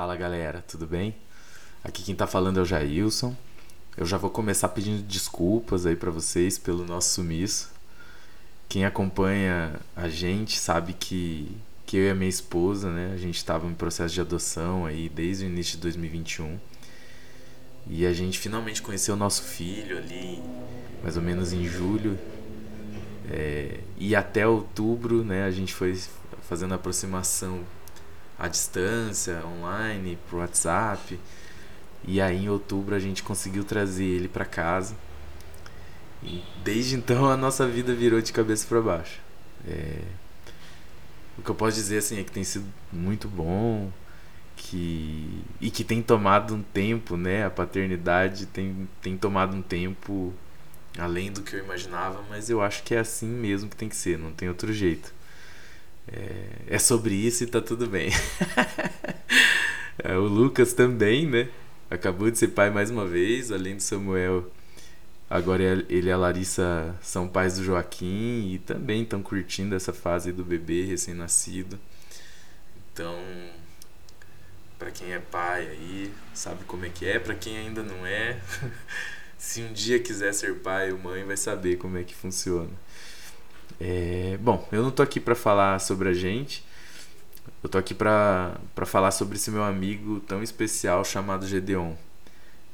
Fala galera, tudo bem? Aqui quem tá falando é o Jailson. Eu já vou começar pedindo desculpas aí para vocês pelo nosso sumiço. Quem acompanha a gente sabe que, que eu e a minha esposa, né, a gente estava em processo de adoção aí desde o início de 2021. E a gente finalmente conheceu o nosso filho ali, mais ou menos em julho. É, e até outubro, né, a gente foi fazendo aproximação à distância, online, por WhatsApp. E aí em outubro a gente conseguiu trazer ele para casa. E desde então a nossa vida virou de cabeça para baixo. É... O que eu posso dizer assim é que tem sido muito bom que e que tem tomado um tempo, né? A paternidade tem, tem tomado um tempo além do que eu imaginava, mas eu acho que é assim mesmo que tem que ser, não tem outro jeito. É, é sobre isso e tá tudo bem. é, o Lucas também, né? Acabou de ser pai mais uma vez, além do Samuel. Agora ele e a Larissa são pais do Joaquim e também estão curtindo essa fase do bebê recém-nascido. Então, para quem é pai aí, sabe como é que é, para quem ainda não é, se um dia quiser ser pai ou mãe, vai saber como é que funciona. É, bom, eu não tô aqui para falar sobre a gente. Eu tô aqui para falar sobre esse meu amigo tão especial chamado Gedeon.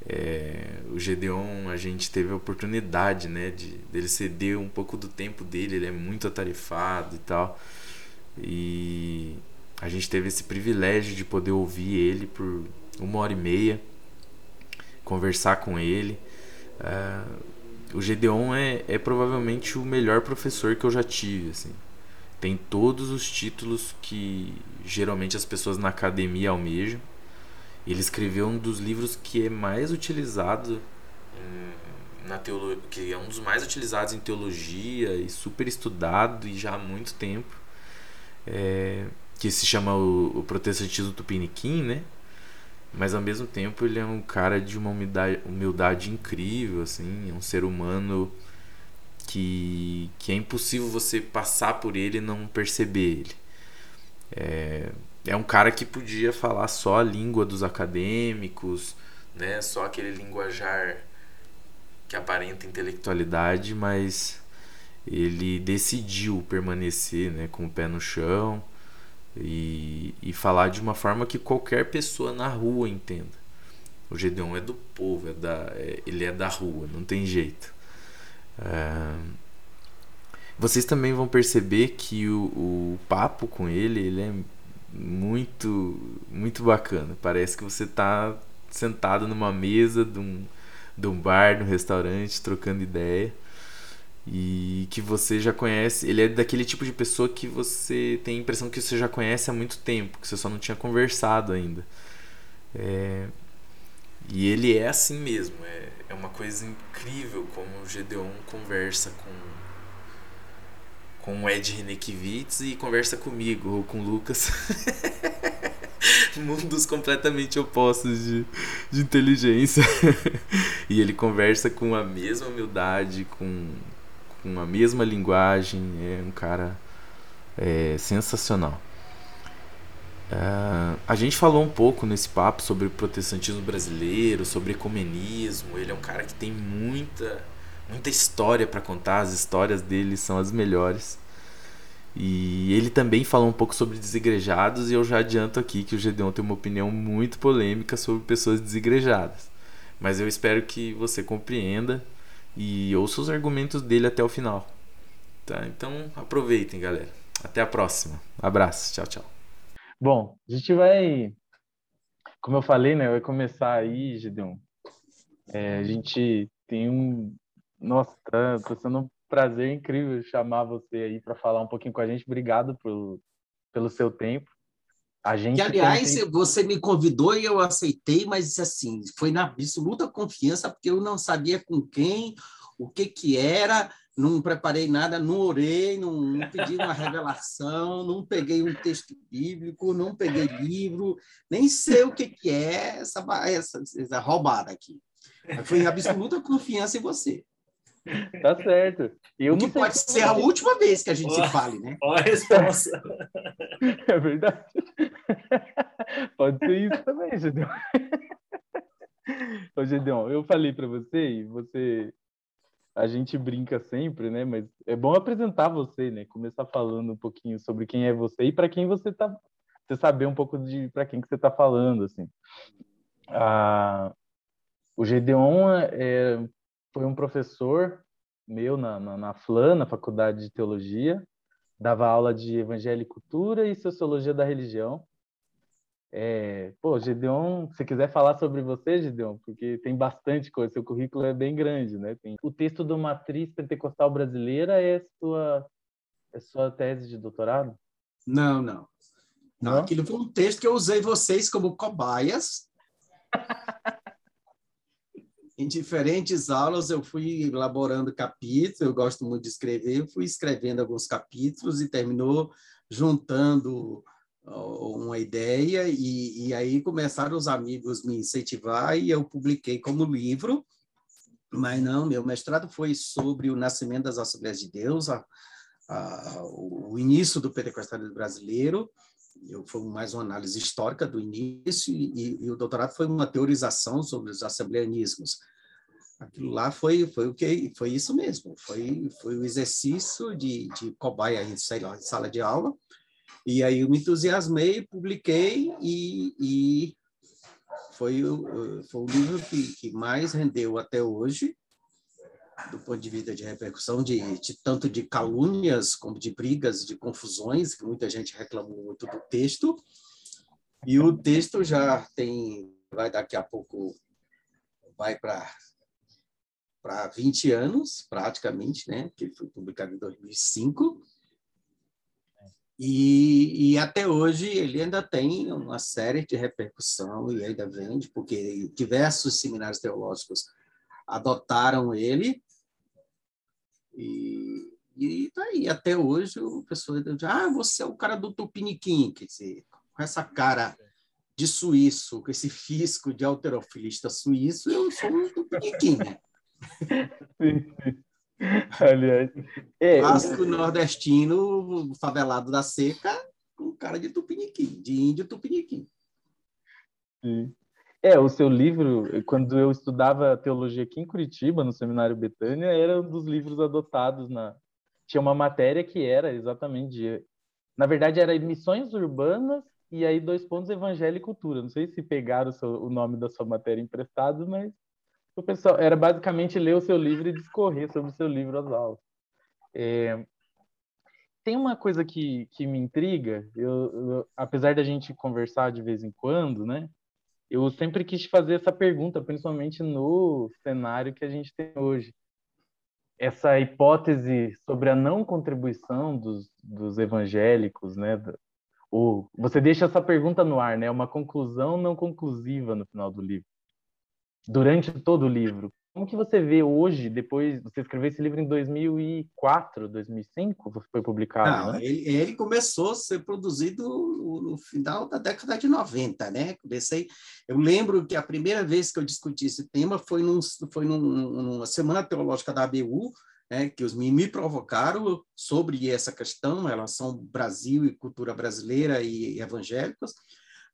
É, o Gedeon, a gente teve a oportunidade, né, de dele ceder um pouco do tempo dele, ele é muito atarefado e tal. E a gente teve esse privilégio de poder ouvir ele por uma hora e meia, conversar com ele. Uh, o Gedeon é, é provavelmente o melhor professor que eu já tive, assim. Tem todos os títulos que geralmente as pessoas na academia almejam. Ele escreveu um dos livros que é mais utilizado na teologia, que é um dos mais utilizados em teologia e super estudado e já há muito tempo, é, que se chama o, o Protestantismo Tupiniquim, né? Mas ao mesmo tempo ele é um cara de uma humildade, humildade incrível, assim, é um ser humano que, que é impossível você passar por ele e não perceber ele. É, é um cara que podia falar só a língua dos acadêmicos, né, só aquele linguajar que aparenta intelectualidade, mas ele decidiu permanecer, né, com o pé no chão e, e falar de uma forma que qualquer pessoa na rua entenda. O Gedeon é do povo, é da, é, ele é da rua, não tem jeito. É, vocês também vão perceber que o, o papo com ele, ele é muito muito bacana. Parece que você está sentado numa mesa de um, de um bar, de um restaurante, trocando ideia e que você já conhece. Ele é daquele tipo de pessoa que você tem a impressão que você já conhece há muito tempo, que você só não tinha conversado ainda. É... E ele é assim mesmo. É, é uma coisa incrível como o Gedeon conversa com com o Ed Renekiewicz e conversa comigo ou com o Lucas. Mundos completamente opostos de, de inteligência. e ele conversa com a mesma humildade, com, com a mesma linguagem, é um cara é, sensacional. Uh, a gente falou um pouco nesse papo sobre o protestantismo brasileiro, sobre ecumenismo. Ele é um cara que tem muita, muita história para contar, as histórias dele são as melhores. E ele também falou um pouco sobre desigrejados, e eu já adianto aqui que o Gedeon tem uma opinião muito polêmica sobre pessoas desigrejadas. Mas eu espero que você compreenda e ouça os argumentos dele até o final. Tá? Então aproveitem, galera. Até a próxima. Abraço. Tchau, tchau. Bom, a gente vai, como eu falei, né? Vai começar aí, Gideon. É, a gente tem um, nossa, tá, sendo um prazer incrível chamar você aí para falar um pouquinho com a gente. Obrigado por, pelo seu tempo. A gente que, aliás, tem... você me convidou e eu aceitei, mas assim, foi na absoluta confiança, porque eu não sabia com quem, o que que era, não preparei nada, não orei, não, não pedi uma revelação, não peguei um texto bíblico, não peguei livro, nem sei o que que é essa, essa, essa roubada aqui. Foi em absoluta confiança em você. Tá certo. Eu o que pode ser a última vez que a gente se fale, né? Olha a resposta. É verdade. Pode ser isso também, Gedeon. Ô, Gedeon, eu falei para você e você a gente brinca sempre, né? Mas é bom apresentar você, né? Começar falando um pouquinho sobre quem é você e para quem você tá, você saber um pouco de para quem que você está falando, assim. Ah, o Gedeon é, foi um professor meu na, na, na FLAN, na Faculdade de Teologia, dava aula de Evangelho e Cultura e Sociologia da Religião. É, pô, Gideon, se quiser falar sobre você, Gideon, porque tem bastante coisa, seu currículo é bem grande, né? Tem... O texto do Matriz Pentecostal Brasileira é sua, é sua tese de doutorado? Não, não. Não, não? aquilo foi um texto que eu usei vocês como cobaias. em diferentes aulas eu fui elaborando capítulos, eu gosto muito de escrever, fui escrevendo alguns capítulos e terminou juntando uma ideia e, e aí começaram os amigos me incentivar e eu publiquei como livro, mas não, meu mestrado foi sobre o nascimento das Assembleias de Deus, a, a, o início do pentecostalismo brasileiro, eu foi mais uma análise histórica do início e, e, o doutorado foi uma teorização sobre os assembleanismos. Aquilo lá foi foi o que foi isso mesmo, foi foi o exercício de, de cobaia em, lá, sala de aula e aí eu me entusiasmei, publiquei e, e foi, o, foi o livro que, que mais rendeu até hoje, do ponto de vista de repercussão, de, de, tanto de calúnias como de brigas, de confusões, que muita gente reclamou muito do texto. E o texto já tem, vai daqui a pouco, vai para para 20 anos, praticamente, né? Que foi publicado em 2005. E, e, até hoje ele ainda tem uma série de repercussão e ainda vende, porque diversos seminários teológicos adotaram ele. E, e tá aí, até hoje o pessoal diz, ah, você é o cara do Tupiniquim, quer dizer, com essa cara de suíço, com esse fisco de alterofilista suíço, eu sou um Tupiniquim. Sim, sim. Aliás. É, Clássico nordestino, favelado da seca, com cara de tupiniquim, de índio tupiniquim. Sim. É, o seu livro, quando eu estudava teologia aqui em Curitiba, no Seminário Betânia, era um dos livros adotados na. Tinha uma matéria que era exatamente de. Na verdade, era missões urbanas e aí dois pontos evangelho e cultura. Não sei se pegaram o, seu, o nome da sua matéria emprestado, mas o pessoal era basicamente ler o seu livro e discorrer sobre o seu livro às aulas. É, tem uma coisa que, que me intriga, eu, eu, apesar da gente conversar de vez em quando, né? Eu sempre quis fazer essa pergunta, principalmente no cenário que a gente tem hoje. Essa hipótese sobre a não contribuição dos, dos evangélicos, né? Ou você deixa essa pergunta no ar, né? Uma conclusão não conclusiva no final do livro durante todo o livro. Como que você vê hoje, depois você escreveu esse livro em 2004, 2005, foi publicado, Não, né? ele, ele, começou a ser produzido no, no, final da década de 90, né? Comecei, eu lembro que a primeira vez que eu discuti esse tema foi, num, foi num, numa semana teológica da ABU, né, que os me, me provocaram sobre essa questão, relação Brasil e cultura brasileira e, e evangélicos.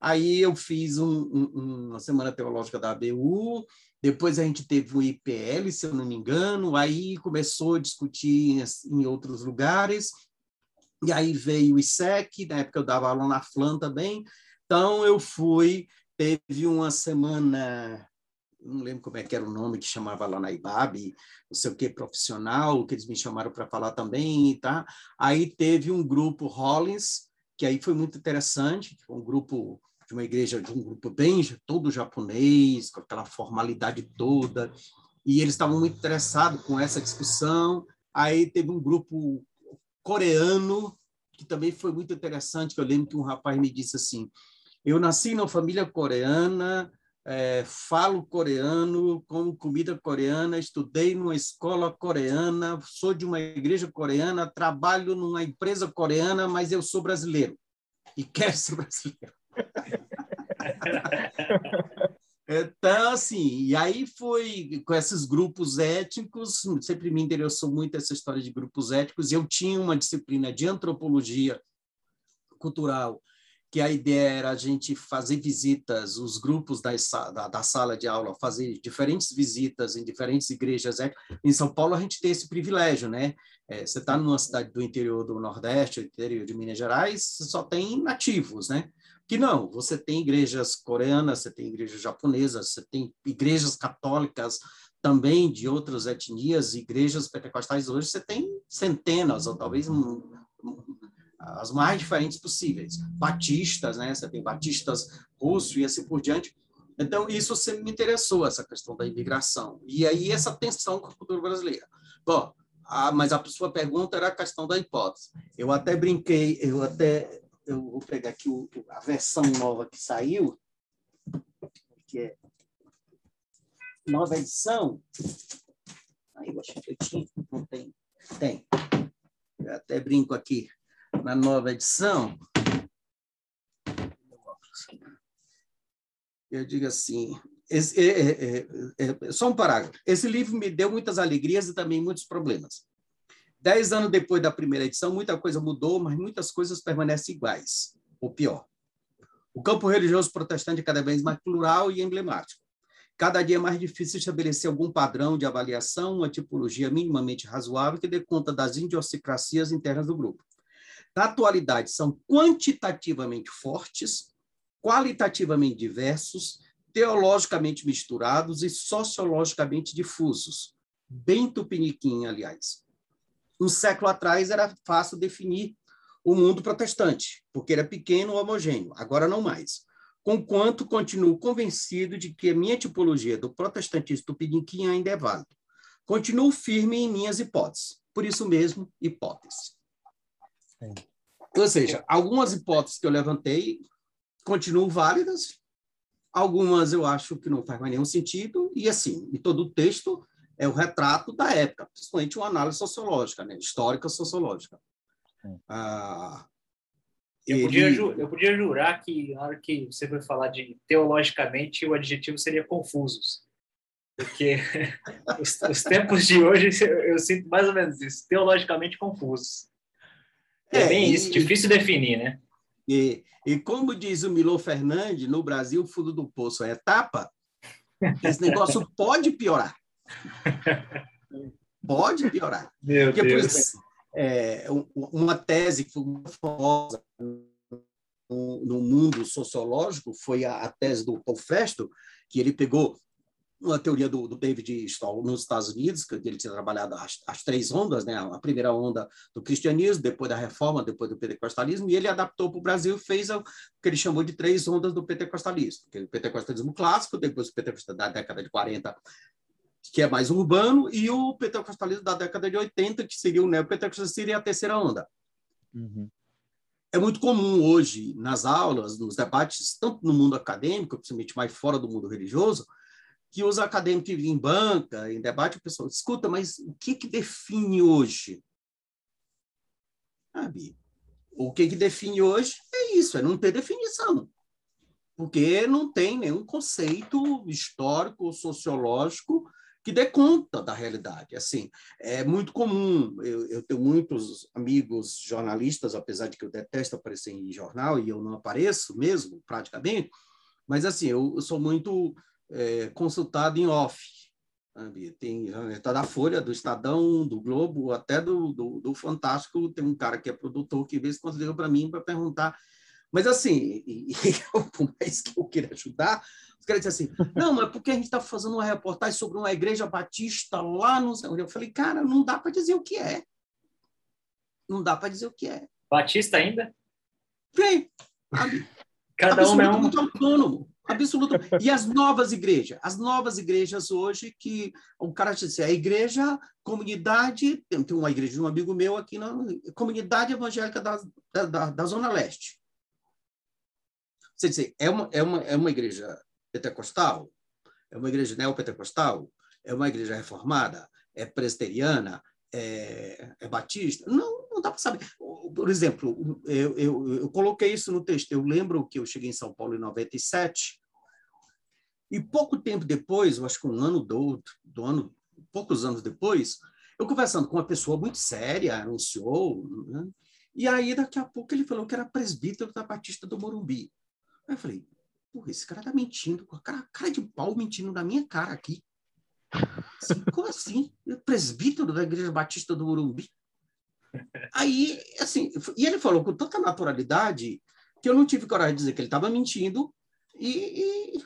Aí eu fiz um, um, uma semana teológica da ABU, depois a gente teve o IPL, se eu não me engano, aí começou a discutir em, em outros lugares, e aí veio o ISEC, na época eu dava aula na FLAN também, então eu fui, teve uma semana, não lembro como é que era o nome que chamava lá na IBAB, não sei o que, profissional, que eles me chamaram para falar também, tá? Aí teve um grupo Hollins, que aí foi muito interessante, um grupo de uma igreja, de um grupo bem todo japonês, com aquela formalidade toda, e eles estavam muito interessados com essa discussão. Aí teve um grupo coreano, que também foi muito interessante, que eu lembro que um rapaz me disse assim, eu nasci numa família coreana, é, falo coreano, como comida coreana, estudei numa escola coreana, sou de uma igreja coreana, trabalho numa empresa coreana, mas eu sou brasileiro e quero ser brasileiro. Então, assim, e aí foi com esses grupos étnicos, sempre me interessou muito essa história de grupos étnicos, eu tinha uma disciplina de antropologia cultural, que a ideia era a gente fazer visitas, os grupos da, da, da sala de aula, fazer diferentes visitas em diferentes igrejas étnicas. Em São Paulo, a gente tem esse privilégio, né? É, você está numa cidade do interior do Nordeste, interior de Minas Gerais, só tem nativos, né? Que não, você tem igrejas coreanas, você tem igrejas japonesas, você tem igrejas católicas também de outras etnias, igrejas pentecostais hoje você tem centenas ou talvez as mais diferentes possíveis. Batistas, né? Você tem batistas russos e assim por diante. Então, isso sempre me interessou, essa questão da imigração. E aí, essa tensão com a cultura brasileira. Bom, a, mas a sua pergunta era a questão da hipótese. Eu até brinquei, eu até eu vou pegar aqui o, a versão nova que saiu, que é nova edição. Aí eu achei que eu tinha, não tem. Tem. Eu até brinco aqui na nova edição. Eu digo assim, esse, é, é, é, é, só um parágrafo. Esse livro me deu muitas alegrias e também muitos problemas. Dez anos depois da primeira edição, muita coisa mudou, mas muitas coisas permanecem iguais, ou pior. O campo religioso protestante é cada vez mais plural e emblemático. Cada dia é mais difícil estabelecer algum padrão de avaliação, uma tipologia minimamente razoável que dê conta das idiosincrasias internas do grupo. Na atualidade, são quantitativamente fortes, qualitativamente diversos, teologicamente misturados e sociologicamente difusos. Bem tupiniquim, aliás um século atrás era fácil definir o mundo protestante, porque era pequeno, homogêneo, agora não mais. Conquanto continuo convencido de que a minha tipologia do protestantismo tupiniquim ainda é válida. Continuo firme em minhas hipóteses. Por isso mesmo, hipótese. Sim. Ou seja, algumas hipóteses que eu levantei continuam válidas, algumas eu acho que não faz mais nenhum sentido, e assim, em todo o texto é o retrato da época, principalmente uma análise sociológica, né? histórica sociológica. Ah, eu, ele... podia, eu podia jurar que na hora que você foi falar de teologicamente, o adjetivo seria confusos. Porque os, os, tempos de hoje eu, eu, sinto mais ou menos isso, teologicamente confusos. É, é bem e, isso, difícil e, definir, né? E, e como diz o Milo Fernandes, no Brasil o fundo do poço é etapa, esse negócio pode piorar. Pode piorar. Meu Porque, Deus. Exemplo, é, uma tese que foi famosa no mundo sociológico foi a, a tese do Paul Festo, que ele pegou uma teoria do, do David Stoll nos Estados Unidos, que ele tinha trabalhado as, as, três ondas, né? a primeira onda do cristianismo, depois da reforma, depois do pentecostalismo, e ele adaptou para o Brasil e fez o que ele chamou de três ondas do pentecostalismo, que é o pentecostalismo clássico, depois o pentecostalismo da década de 40 que é mais urbano, e o pentecostalismo da década de 80, que seria o neopentecostalismo, seria a terceira onda. Uhum. É muito comum hoje, nas aulas, nos debates, tanto no mundo acadêmico, principalmente mais fora do mundo religioso, que os acadêmicos em banca, em debate, o pessoal escuta, mas o que, que define hoje? Sabe? O que, que define hoje é isso, é não ter definição. Porque não tem nenhum conceito histórico, sociológico que dê conta da realidade. Assim, é muito comum, eu, eu, tenho muitos amigos jornalistas, apesar de que eu detesto aparecer em jornal e eu não apareço mesmo, praticamente, mas assim, eu, eu sou muito é, consultado em off. Tem está da Folha, do Estadão, do Globo, até do, do, do Fantástico, tem um cara que é produtor que vez quando liga para mim para perguntar mas assim, e, e por mais que eu queira ajudar, os caras assim, não, mas porque a gente está fazendo uma reportagem sobre uma igreja batista lá no... Eu falei, cara, não dá para dizer o que é. Não dá para dizer o que é. Batista ainda? Vem. Cada um é um... autônomo. Absoluto. E as novas igrejas? As novas igrejas hoje que o cara disse, assim, a igreja, comunidade, tem, tem uma igreja de um amigo meu aqui na comunidade evangélica da, da, da Zona Leste. Quer dizer, é uma, é, uma, é uma igreja pentecostal? É uma igreja neopentecostal? É uma igreja reformada? É presbiteriana? É, é batista? Não, não dá para saber. Por exemplo, eu, eu, eu coloquei isso no texto. Eu lembro que eu cheguei em São Paulo em 97 E pouco tempo depois, eu acho que um ano do, do ano, poucos anos depois, eu conversando com uma pessoa muito séria, anunciou, né? e aí daqui a pouco ele falou que era presbítero da Batista do Morumbi. Aí eu falei, porra, esse cara tá mentindo, cara, cara de pau mentindo na minha cara aqui. Assim, como assim? Presbítero da Igreja Batista do Morumbi? Aí, assim, e ele falou com tanta naturalidade que eu não tive coragem de dizer que ele estava mentindo. E, e,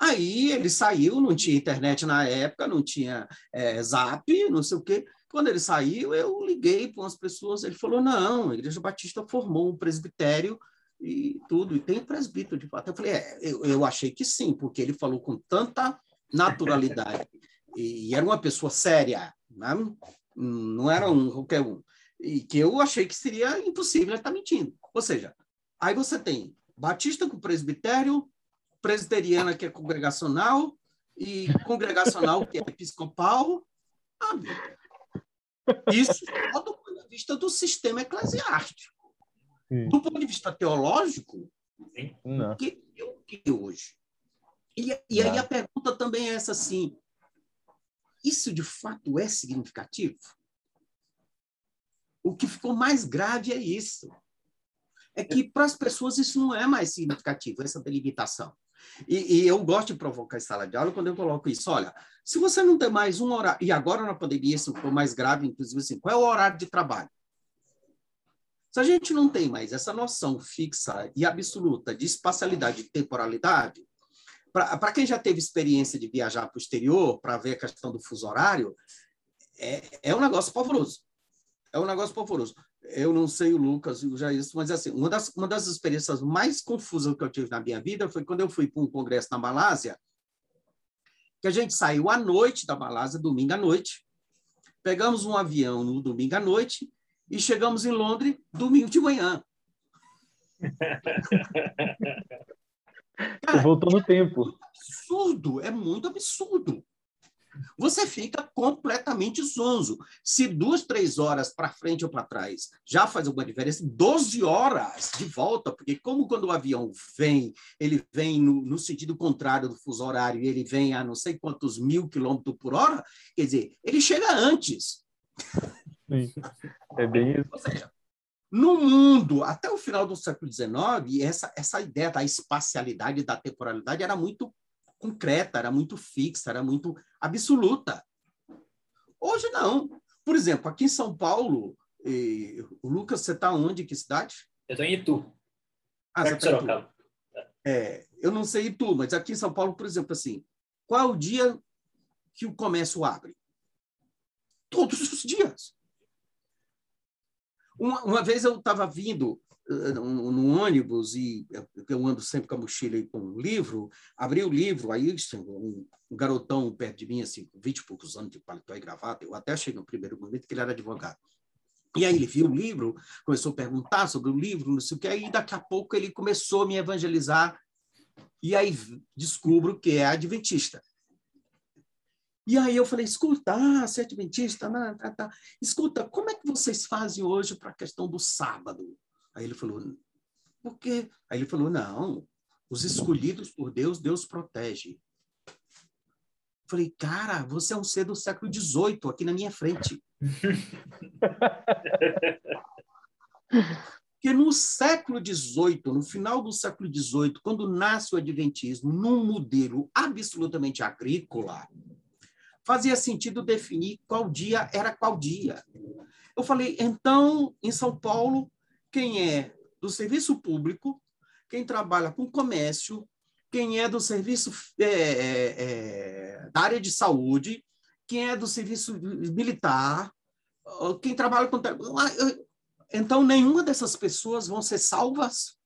aí ele saiu, não tinha internet na época, não tinha é, zap, não sei o quê. Quando ele saiu, eu liguei para umas pessoas, ele falou, não, a Igreja Batista formou um presbitério e tudo, e tem presbítero de fato. Eu falei, é, eu, eu achei que sim, porque ele falou com tanta naturalidade, e, era uma pessoa séria, né? não era um qualquer um e que eu achei que seria impossível ele estar mentindo. Ou seja, aí você tem Batista com presbitério, presbiteriana que é congregacional e congregacional que é episcopal. Ah, isso só do ponto de vista do sistema eclesiástico. Sim. Do ponto de vista teológico, Não. o que é o que hoje? E, e aí a pergunta também é essa assim, isso de fato é significativo? O que ficou mais grave é isso. É que para as pessoas isso não é mais significativo, essa delimitação. E, e, eu gosto de provocar em sala de aula quando eu coloco isso. Olha, se você não tem mais um horário, e agora na pandemia isso ficou mais grave, inclusive assim, qual é o horário de trabalho? Se a gente não tem mais essa noção fixa e absoluta de espacialidade e temporalidade, para quem já teve experiência de viajar para o exterior, para ver a questão do fuso horário, é, é um negócio pavoroso é um negócio pavoroso. Eu não sei o Lucas e o Jair, mas assim, uma das, uma das experiências mais confusas que eu tive na minha vida foi quando eu fui para um congresso na Malásia, que a gente saiu à noite da Malásia, domingo à noite, pegamos um avião no domingo à noite e chegamos em Londres domingo de manhã. Cara, voltou no tempo. Absurdo, é muito absurdo você fica completamente zonzo. Se duas, três horas para frente ou para trás já faz alguma diferença, 12 horas de volta, porque como quando o avião vem, ele vem no, no sentido contrário do fuso horário e ele vem a não sei quantos mil quilômetros por hora, quer dizer, ele chega antes. Sim, é bem isso. Ou seja, no mundo, até o final do século XIX, essa, essa ideia da espacialidade, da temporalidade era muito concreta, era muito fixa, era muito absoluta. Hoje não. Por exemplo, aqui em São Paulo, e, o Lucas, você está onde? Que cidade? Eu estou em Itu. Ah, você está em Itu. É, eu não sei Itu, mas aqui em São Paulo, por exemplo, assim, qual é o dia que o comércio abre? Todos os dias. Uma, uma vez eu estava vindo no ônibus e eu ando sempre com a mochila e com um livro, abri o livro, aí um, um garotão perto de mim, assim, 20 e poucos anos de paletó e gravata, eu até achei no primeiro momento que ele era advogado. E aí ele viu o livro, começou a perguntar sobre o livro, não sei o que, aí daqui a pouco ele começou a me evangelizar, e aí descubro que é adventista. E aí eu falei, escuta, ah, você é adventista, tá, tá, tá. escuta, como é que vocês fazem hoje para a questão do sábado? Aí ele falou, por quê? Aí ele falou, não, os escolhidos por Deus, Deus protege. Eu falei, cara, você é um ser do século XVIII aqui na minha frente. Porque no século XVIII, no final do século XVIII, quando nasce o Adventismo, num modelo absolutamente agrícola, fazia sentido definir qual dia era qual dia. Eu falei, então, em São Paulo, quem é do serviço público, quem trabalha com comércio, quem é do serviço é, é, é, da área de saúde, quem é do serviço militar, quem trabalha com. Então, nenhuma dessas pessoas vão ser salvas.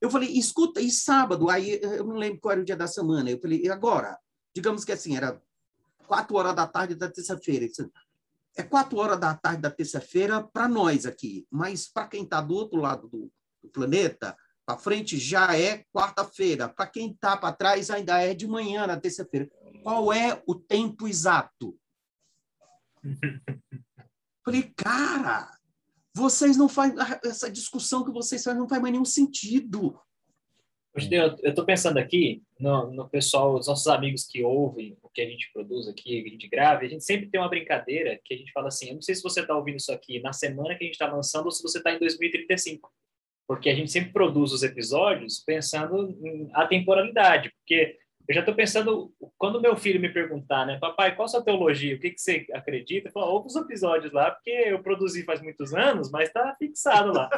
Eu falei, escuta, e sábado? Aí eu não lembro qual era o dia da semana. Eu falei, e agora? Digamos que assim, era quatro horas da tarde da terça-feira é quatro horas da tarde da terça-feira para nós aqui, mas para quem está do outro lado do, do planeta, para frente já é quarta-feira. Para quem está para trás ainda é de manhã na terça-feira. Qual é o tempo exato? Falei, cara, vocês não fazem essa discussão que vocês fazem não faz mais nenhum sentido. Eu estou pensando aqui no, no, pessoal, os nossos amigos que ouvem o que a gente produz aqui, que a gente grava, a gente sempre tem uma brincadeira que a gente fala assim, eu não sei se você está ouvindo isso aqui na semana que a gente está lançando ou se você está em 2035, porque a gente sempre produz os episódios pensando em atemporalidade, porque eu já estou pensando, quando meu filho me perguntar, né, papai, qual a sua teologia, o que, que você acredita? Eu falo, ouve os episódios lá, porque eu produzi faz muitos anos, mas está fixado lá.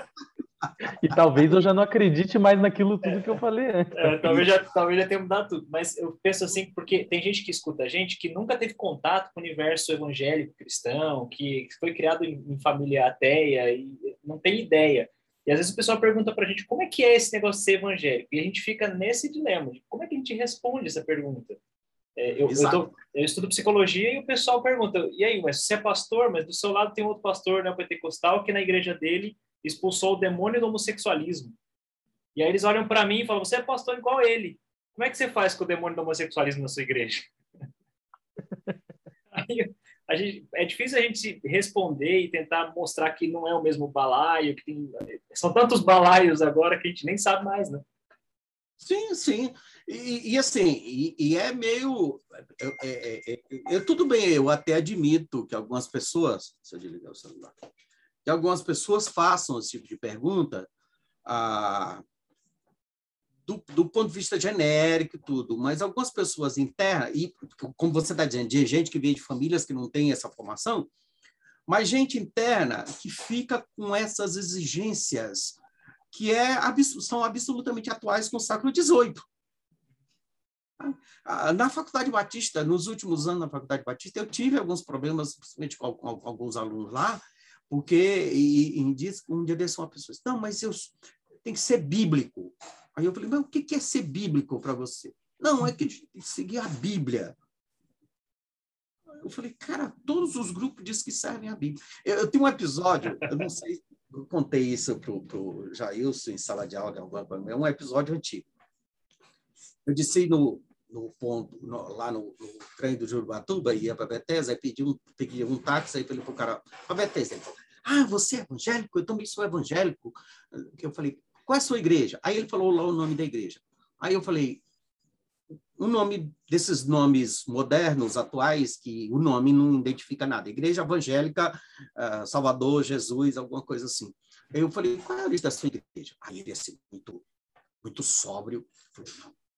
E talvez eu já não acredite mais naquilo tudo que eu falei antes. É, talvez, já, talvez já tenha mudado tudo. Mas eu penso assim, porque tem gente que escuta a gente que nunca teve contato com o universo evangélico cristão, que foi criado em, em família ateia e não tem ideia. E às vezes o pessoal pergunta para a gente como é que é esse negócio de ser evangélico? E a gente fica nesse dilema de como é que a gente responde essa pergunta? É, eu, eu, tô, eu, estudo psicologia e o pessoal pergunta, e aí, mas você é pastor, mas do seu lado tem outro pastor né, pentecostal que na igreja dele expulsou o demônio do homossexualismo. E aí eles olham para mim e falam: Você é pastor igual ele. Como é que você faz com o demônio do homossexualismo na sua igreja? aí, gente, é difícil a gente responder e tentar mostrar que não é o mesmo balaio, que tem, são tantos balaios agora que a gente nem sabe mais, né? Sim, sim. E, e assim, e, e, é meio. É, é, é, é, tudo bem, eu até admito que algumas pessoas. Se eu desligar o celular que algumas pessoas façam esse tipo de pergunta ah, do, do, ponto de vista genérico e tudo, mas algumas pessoas internas, e como você está dizendo, de gente que vem de famílias que não tem essa formação, mas gente interna que fica com essas exigências que é, são absolutamente atuais com o século XVIII. Ah, na Faculdade Batista, nos últimos anos na Faculdade Batista, eu tive alguns problemas, principalmente com alguns alunos lá, porque e, e diz, um dia desse uma pessoa disse, não, mas eu tem que ser bíblico. Aí eu falei, mas o que é ser bíblico para você? Não, é que tem que seguir a Bíblia. Eu falei, cara, todos os grupos dizem que servem a Bíblia. Eu, eu tenho um episódio, eu não sei, eu contei isso para o Jailson em sala de aula, é um episódio antigo. Eu disse no, no ponto, no, lá no, no, trem do Jurubatuba, ia para Bethesda, aí pedi um, pedi um táxi, aí falei para o cara, para Bethesda, ele falou, ah, você é evangélico? Eu também sou evangélico. Eu falei, qual é a sua igreja? Aí ele falou lá o nome da igreja. Aí eu falei, o nome desses nomes modernos, atuais, que o nome não identifica nada. Igreja Evangélica, uh, Salvador, Jesus, alguma coisa assim. Aí eu falei, qual é a lista da sua igreja? Aí ele, assim, muito, muito sóbrio,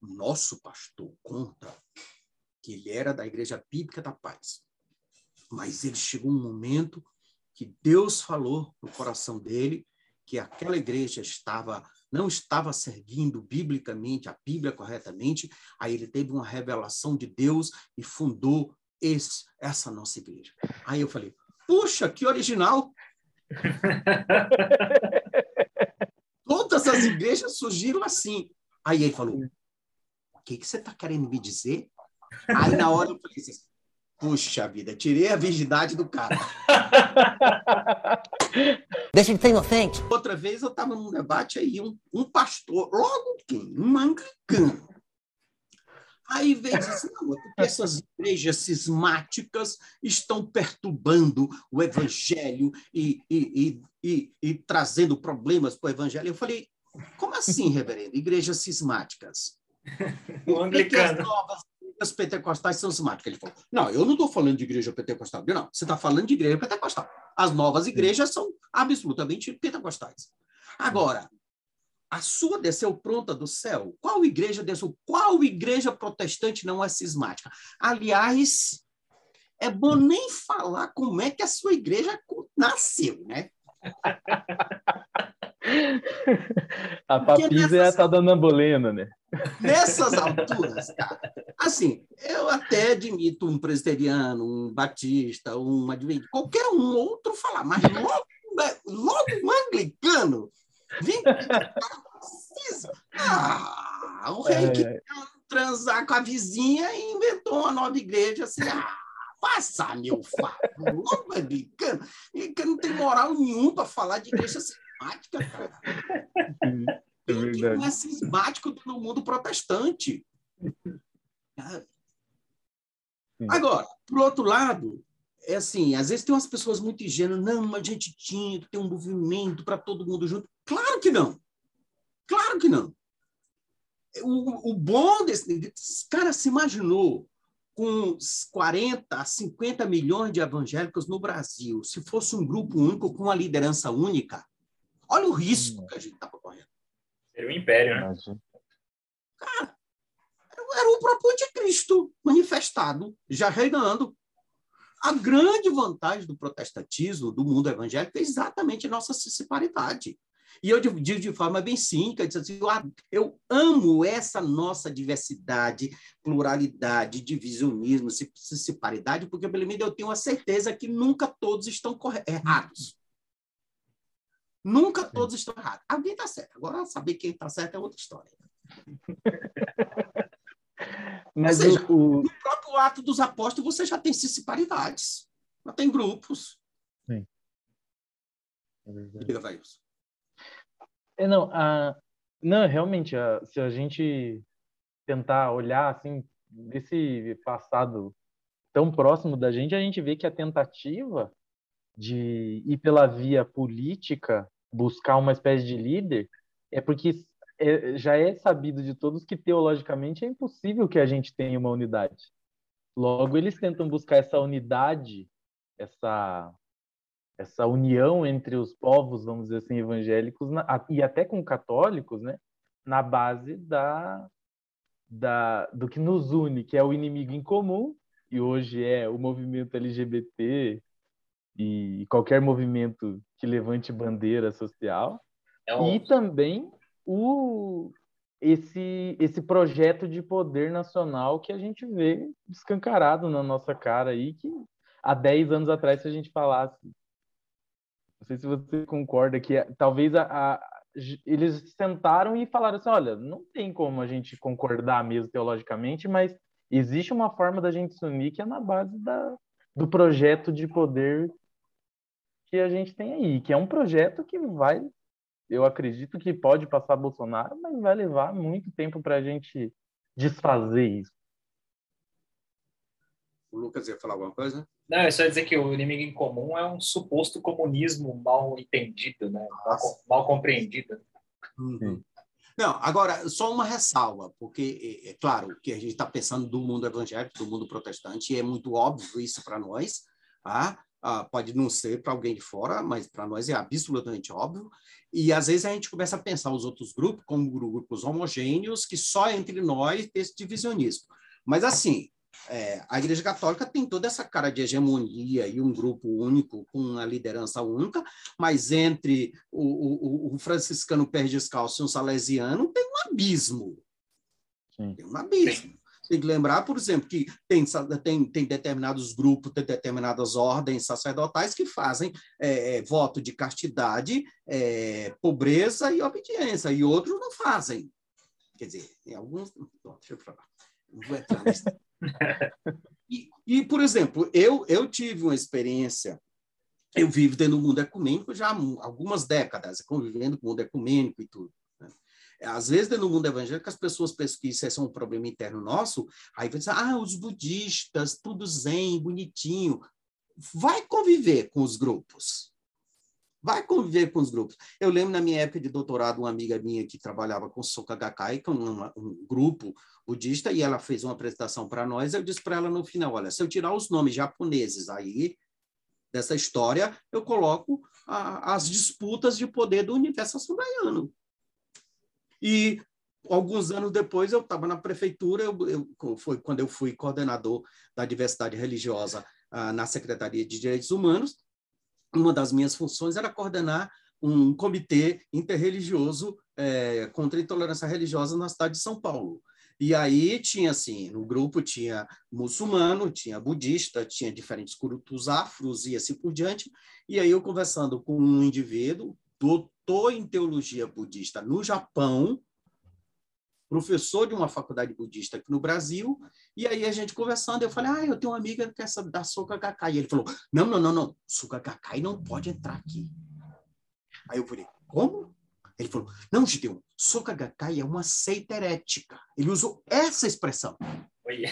falou, nosso pastor conta que ele era da Igreja Bíblica da Paz. Mas ele chegou um momento que Deus falou no coração dele que aquela igreja estava não estava servindo biblicamente a Bíblia corretamente, aí ele teve uma revelação de Deus e fundou esse, essa nossa igreja. Aí eu falei: "Puxa, que original!" Todas as igrejas surgiram assim. Aí ele falou: o que, que você está querendo me dizer? Aí na hora eu falei assim, puxa vida, tirei a virgindade do cara. Deixa de ter think. Outra vez eu estava num debate aí, um, um pastor, logo quem? Um anglicano. Aí veio assim, não, porque essas igrejas cismáticas estão perturbando o evangelho e, e, e, e trazendo problemas para o evangelho. Eu falei, como assim, reverendo? Igrejas cismáticas? O anglicano. Que as novas igrejas pentecostais são sistemáticas. Ele falou: não, eu não estou falando de igreja pentecostal. não, você está falando de igreja pentecostal. As novas igrejas são absolutamente pentecostais. Agora, a sua desceu pronta do céu. Qual igreja desceu? Qual igreja protestante não é cismática? Aliás, é bom nem falar como é que a sua igreja nasceu, né? A papisa é a tal da Ana Bolena, né? Nessas alturas, cara, assim, eu até admito um presbiteriano, um batista, um adventista, qualquer um outro falar, mas logo, logo um anglicano, vem ah, o rei é, que é. transar com a vizinha e inventou uma nova igreja, assim, ah, passa, meu favor, logo anglicano, que não tem moral nenhum para falar de igreja sistemática, cara. É que não é cismático no mundo protestante. Agora, por outro lado, é assim, às vezes tem umas pessoas muito ingênuas, não, a gente tinha que ter um movimento para todo mundo junto. Claro que não. Claro que não. o, o bom desse. Cara, se imaginou com 40 50 milhões de evangélicos no Brasil, se fosse um grupo único com uma liderança única, olha o risco que a gente estava correndo. Seria um império, né? Cara, era o próprio anticristo manifestado, já reinando. A grande vantagem do protestantismo, do mundo evangélico, é exatamente a nossa disparidade. E eu digo de forma bem cínica, assim, eu amo essa nossa diversidade, pluralidade, divisionismo, disparidade, porque pelo menos eu tenho a certeza que nunca todos estão errados. Nunca todos estão errados. Alguém está certo. Agora, saber quem está certo é outra história. Mas Ou seja, o... no próprio ato dos apóstolos, você já tem disparidades. Já tem grupos. Sim. É verdade. É, não, a... não, realmente, a... se a gente tentar olhar assim desse passado tão próximo da gente, a gente vê que a tentativa de ir pela via política, buscar uma espécie de líder, é porque é, já é sabido de todos que teologicamente é impossível que a gente tenha uma unidade. Logo, eles tentam buscar essa unidade, essa essa união entre os povos, vamos dizer assim, evangélicos e até com católicos, né, na base da, da do que nos une, que é o inimigo em comum, e hoje é o movimento LGBT e qualquer movimento que levante bandeira social, é um... e também o esse esse projeto de poder nacional que a gente vê descancarado na nossa cara aí que há 10 anos atrás se a gente falasse. Não sei se você concorda que é, talvez a, a, eles sentaram e falaram assim olha não tem como a gente concordar mesmo teologicamente mas existe uma forma da gente se unir que é na base da, do projeto de poder que a gente tem aí que é um projeto que vai eu acredito que pode passar Bolsonaro, mas vai levar muito tempo para a gente desfazer isso. O Lucas ia falar alguma coisa? Não, é só dizer que o inimigo em comum é um suposto comunismo mal entendido, né? mal, mal, compreendido. Uhum. Não, agora, só uma ressalva, porque, é, é claro, que a gente está pensando do mundo evangélico, do mundo protestante, e é muito óbvio isso para nós, tá? Ah, pode não ser para alguém de fora, mas para nós é absolutamente óbvio. E às vezes a gente começa a pensar os outros grupos como grupos homogêneos, que só entre nós tem esse divisionismo. Mas assim, é, a Igreja Católica tem toda essa cara de hegemonia e um grupo único, com uma liderança única, mas entre o, o, o franciscano pé descalço e um salesiano tem um abismo. Sim. Tem um abismo. Tem que lembrar, por exemplo, que tem, tem, tem determinados grupos, tem determinadas ordens sacerdotais que fazem é, é, voto de castidade, é, pobreza e obediência, e outros não fazem. Quer dizer, em alguns. Bom, deixa eu falar. Não vou entrar nesse... e, e, por exemplo, eu, eu tive uma experiência eu vivo dentro do mundo ecumênico já há algumas décadas, convivendo com o mundo ecumênico e tudo. Às vezes, no mundo evangélico, as pessoas pensam que isso é um problema interno nosso, aí vai dizer, ah, os budistas, tudo zen, bonitinho. Vai conviver com os grupos. Vai conviver com os grupos. Eu lembro na minha época de doutorado, uma amiga minha que trabalhava com Soka Gakkai, que é um, um grupo budista, e ela fez uma apresentação para nós. Eu disse para ela no final: olha, se eu tirar os nomes japoneses aí dessa história, eu coloco a, as disputas de poder do universo assumaiano. E alguns anos depois eu estava na prefeitura, eu, eu, foi quando eu fui coordenador da diversidade religiosa ah, na Secretaria de Direitos Humanos. Uma das minhas funções era coordenar um comitê interreligioso é, contra a intolerância religiosa na cidade de São Paulo. E aí tinha assim, no grupo tinha muçulmano, tinha budista, tinha diferentes cultos afros e assim por diante. E aí eu conversando com um indivíduo, doutor em teologia budista no Japão, professor de uma faculdade budista aqui no Brasil, e aí a gente conversando, eu falei, ah, eu tenho uma amiga que é da Soka Gakkai. E ele falou, não, não, não, não, Soka Gakkai não pode entrar aqui. Aí eu falei, como? Ele falou, não, Gideon, Soka Gakkai é uma seita herética. Ele usou essa expressão. Oi.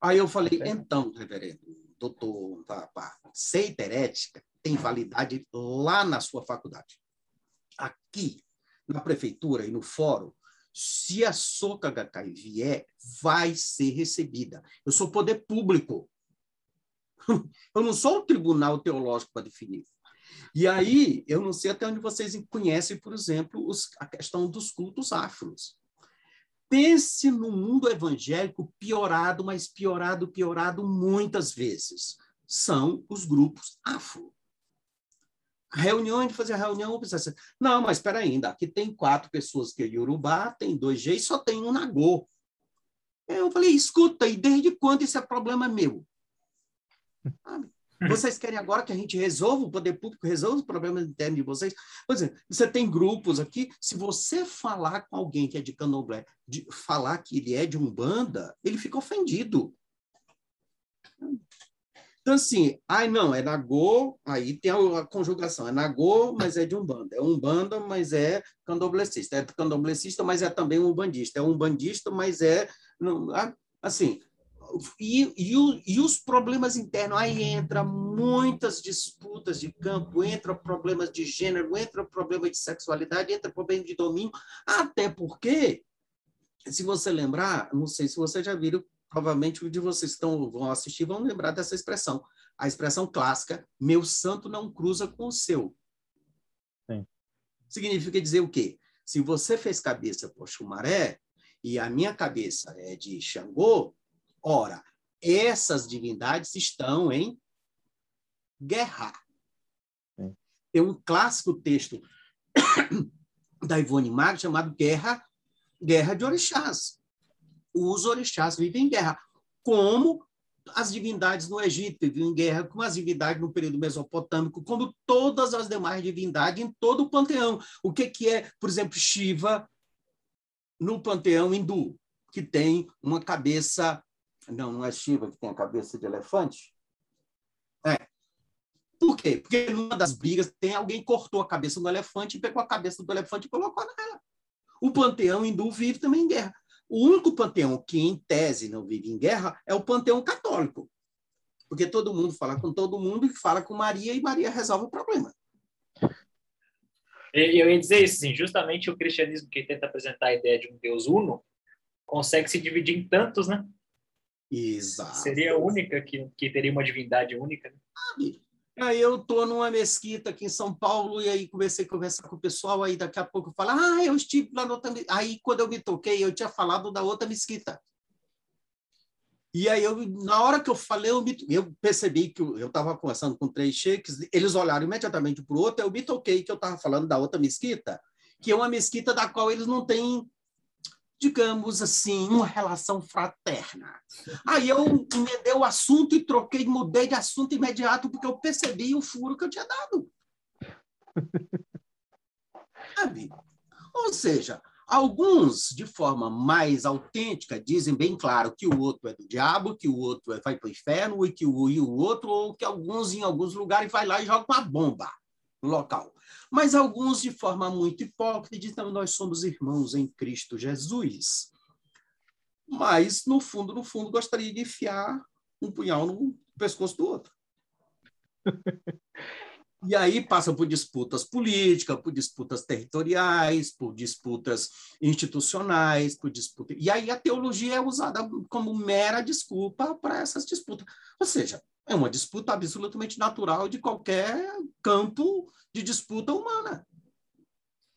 Aí eu falei, então, reverendo, doutor, pá, pá, seita herética tem validade lá na sua faculdade. Aqui, na prefeitura e no fórum, Se a Soca Gakkai vier, vai ser recebida. Eu sou poder público. Eu não sou um tribunal teológico para definir. E aí, eu não sei até onde vocês conhecem, por exemplo, os, a questão dos cultos afros. Pense no mundo evangélico piorado, mas piorado, piorado muitas vezes. São os grupos afro. Reunião, a gente fazia reunião, eu pensava assim, não, mas espera ainda, aqui tem quatro pessoas que é Yorubá, tem dois G e só tem um Nagô. Eu falei, escuta, e desde quando isso é problema meu? Sabe? Vocês querem agora que a gente resolva, o poder público resolva os problemas internos de vocês? Por exemplo, você tem grupos aqui, se você falar com alguém que é de candomblé, de falar que ele é de Umbanda, ele fica ofendido. Então, assim, ai não, é Nagô, aí tem a, a, conjugação, é Nagô, mas é de Umbanda, é Umbanda, mas é candomblessista, é candomblessista, mas é também um umbandista, é umbandista, mas é, assim, e, e, o, e, os problemas internos, aí entra muitas disputas de campo, entra problemas de gênero, entra problema de sexualidade, entra problema de domínio, até porque, se você lembrar, não sei se vocês já viram, provavelmente os de vocês que estão, vão assistir vão lembrar dessa expressão, a expressão clássica, meu santo não cruza com o seu. Sim. Significa dizer o quê? Se você fez cabeça por Xumaré, e a minha cabeça é de Xangô, Ora, essas divindades estão em guerra. Tem um clássico texto da Ivone Magro chamado Guerra, Guerra de Orixás. Os orixás vivem em guerra, como as divindades no Egito viviam em guerra, como as divindades no período mesopotâmico, como todas as demais divindades em todo o panteão. O que, que é, por exemplo, Shiva no panteão hindu, que tem uma cabeça não, não é Shiva que tem a cabeça de elefante? É. Por quê? Porque numa das brigas tem alguém cortou a cabeça do elefante, pegou a cabeça do elefante e colocou nela. O panteão hindu vive também em guerra. O único panteão que, em tese, não vive em guerra é o panteão católico. Porque todo mundo fala com todo mundo e fala com Maria e Maria resolve o problema. Eu ia dizer isso, sim, justamente o cristianismo que tenta apresentar a ideia de um Deus uno consegue se dividir em tantos, né? Exato. Seria a única que, que teria uma divindade única. Né? Aí eu estou numa mesquita aqui em São Paulo e aí comecei a conversar com o pessoal, aí daqui a pouco eu falo, ah, eu estive lá na outra... Aí quando eu me toquei, eu tinha falado da outra mesquita. E aí, eu, na hora que eu falei, eu, me, eu percebi que eu estava conversando com três cheques, eles olharam imediatamente para o outro, eu me toquei que eu estava falando da outra mesquita, que é uma mesquita da qual eles não têm digamos assim, uma relação fraterna. Aí eu emendei o assunto e troquei, mudei de assunto imediato, porque eu percebi o furo que eu tinha dado. Sabe? Ou seja, alguns, de forma mais autêntica, dizem bem claro que o outro é do diabo, que o outro é, vai para o inferno, e que o, e o outro, ou que alguns, em alguns lugares, vai lá e joga uma bomba local. Mas alguns, de forma muito hipócrita, dizem: nós somos irmãos em Cristo Jesus. Mas, no fundo, no fundo, gostaria de enfiar um punhal no pescoço do outro. E aí passa por disputas políticas, por disputas territoriais, por disputas institucionais, por disputa. E aí a teologia é usada como mera desculpa para essas disputas. Ou seja, é uma disputa absolutamente natural de qualquer campo de disputa humana.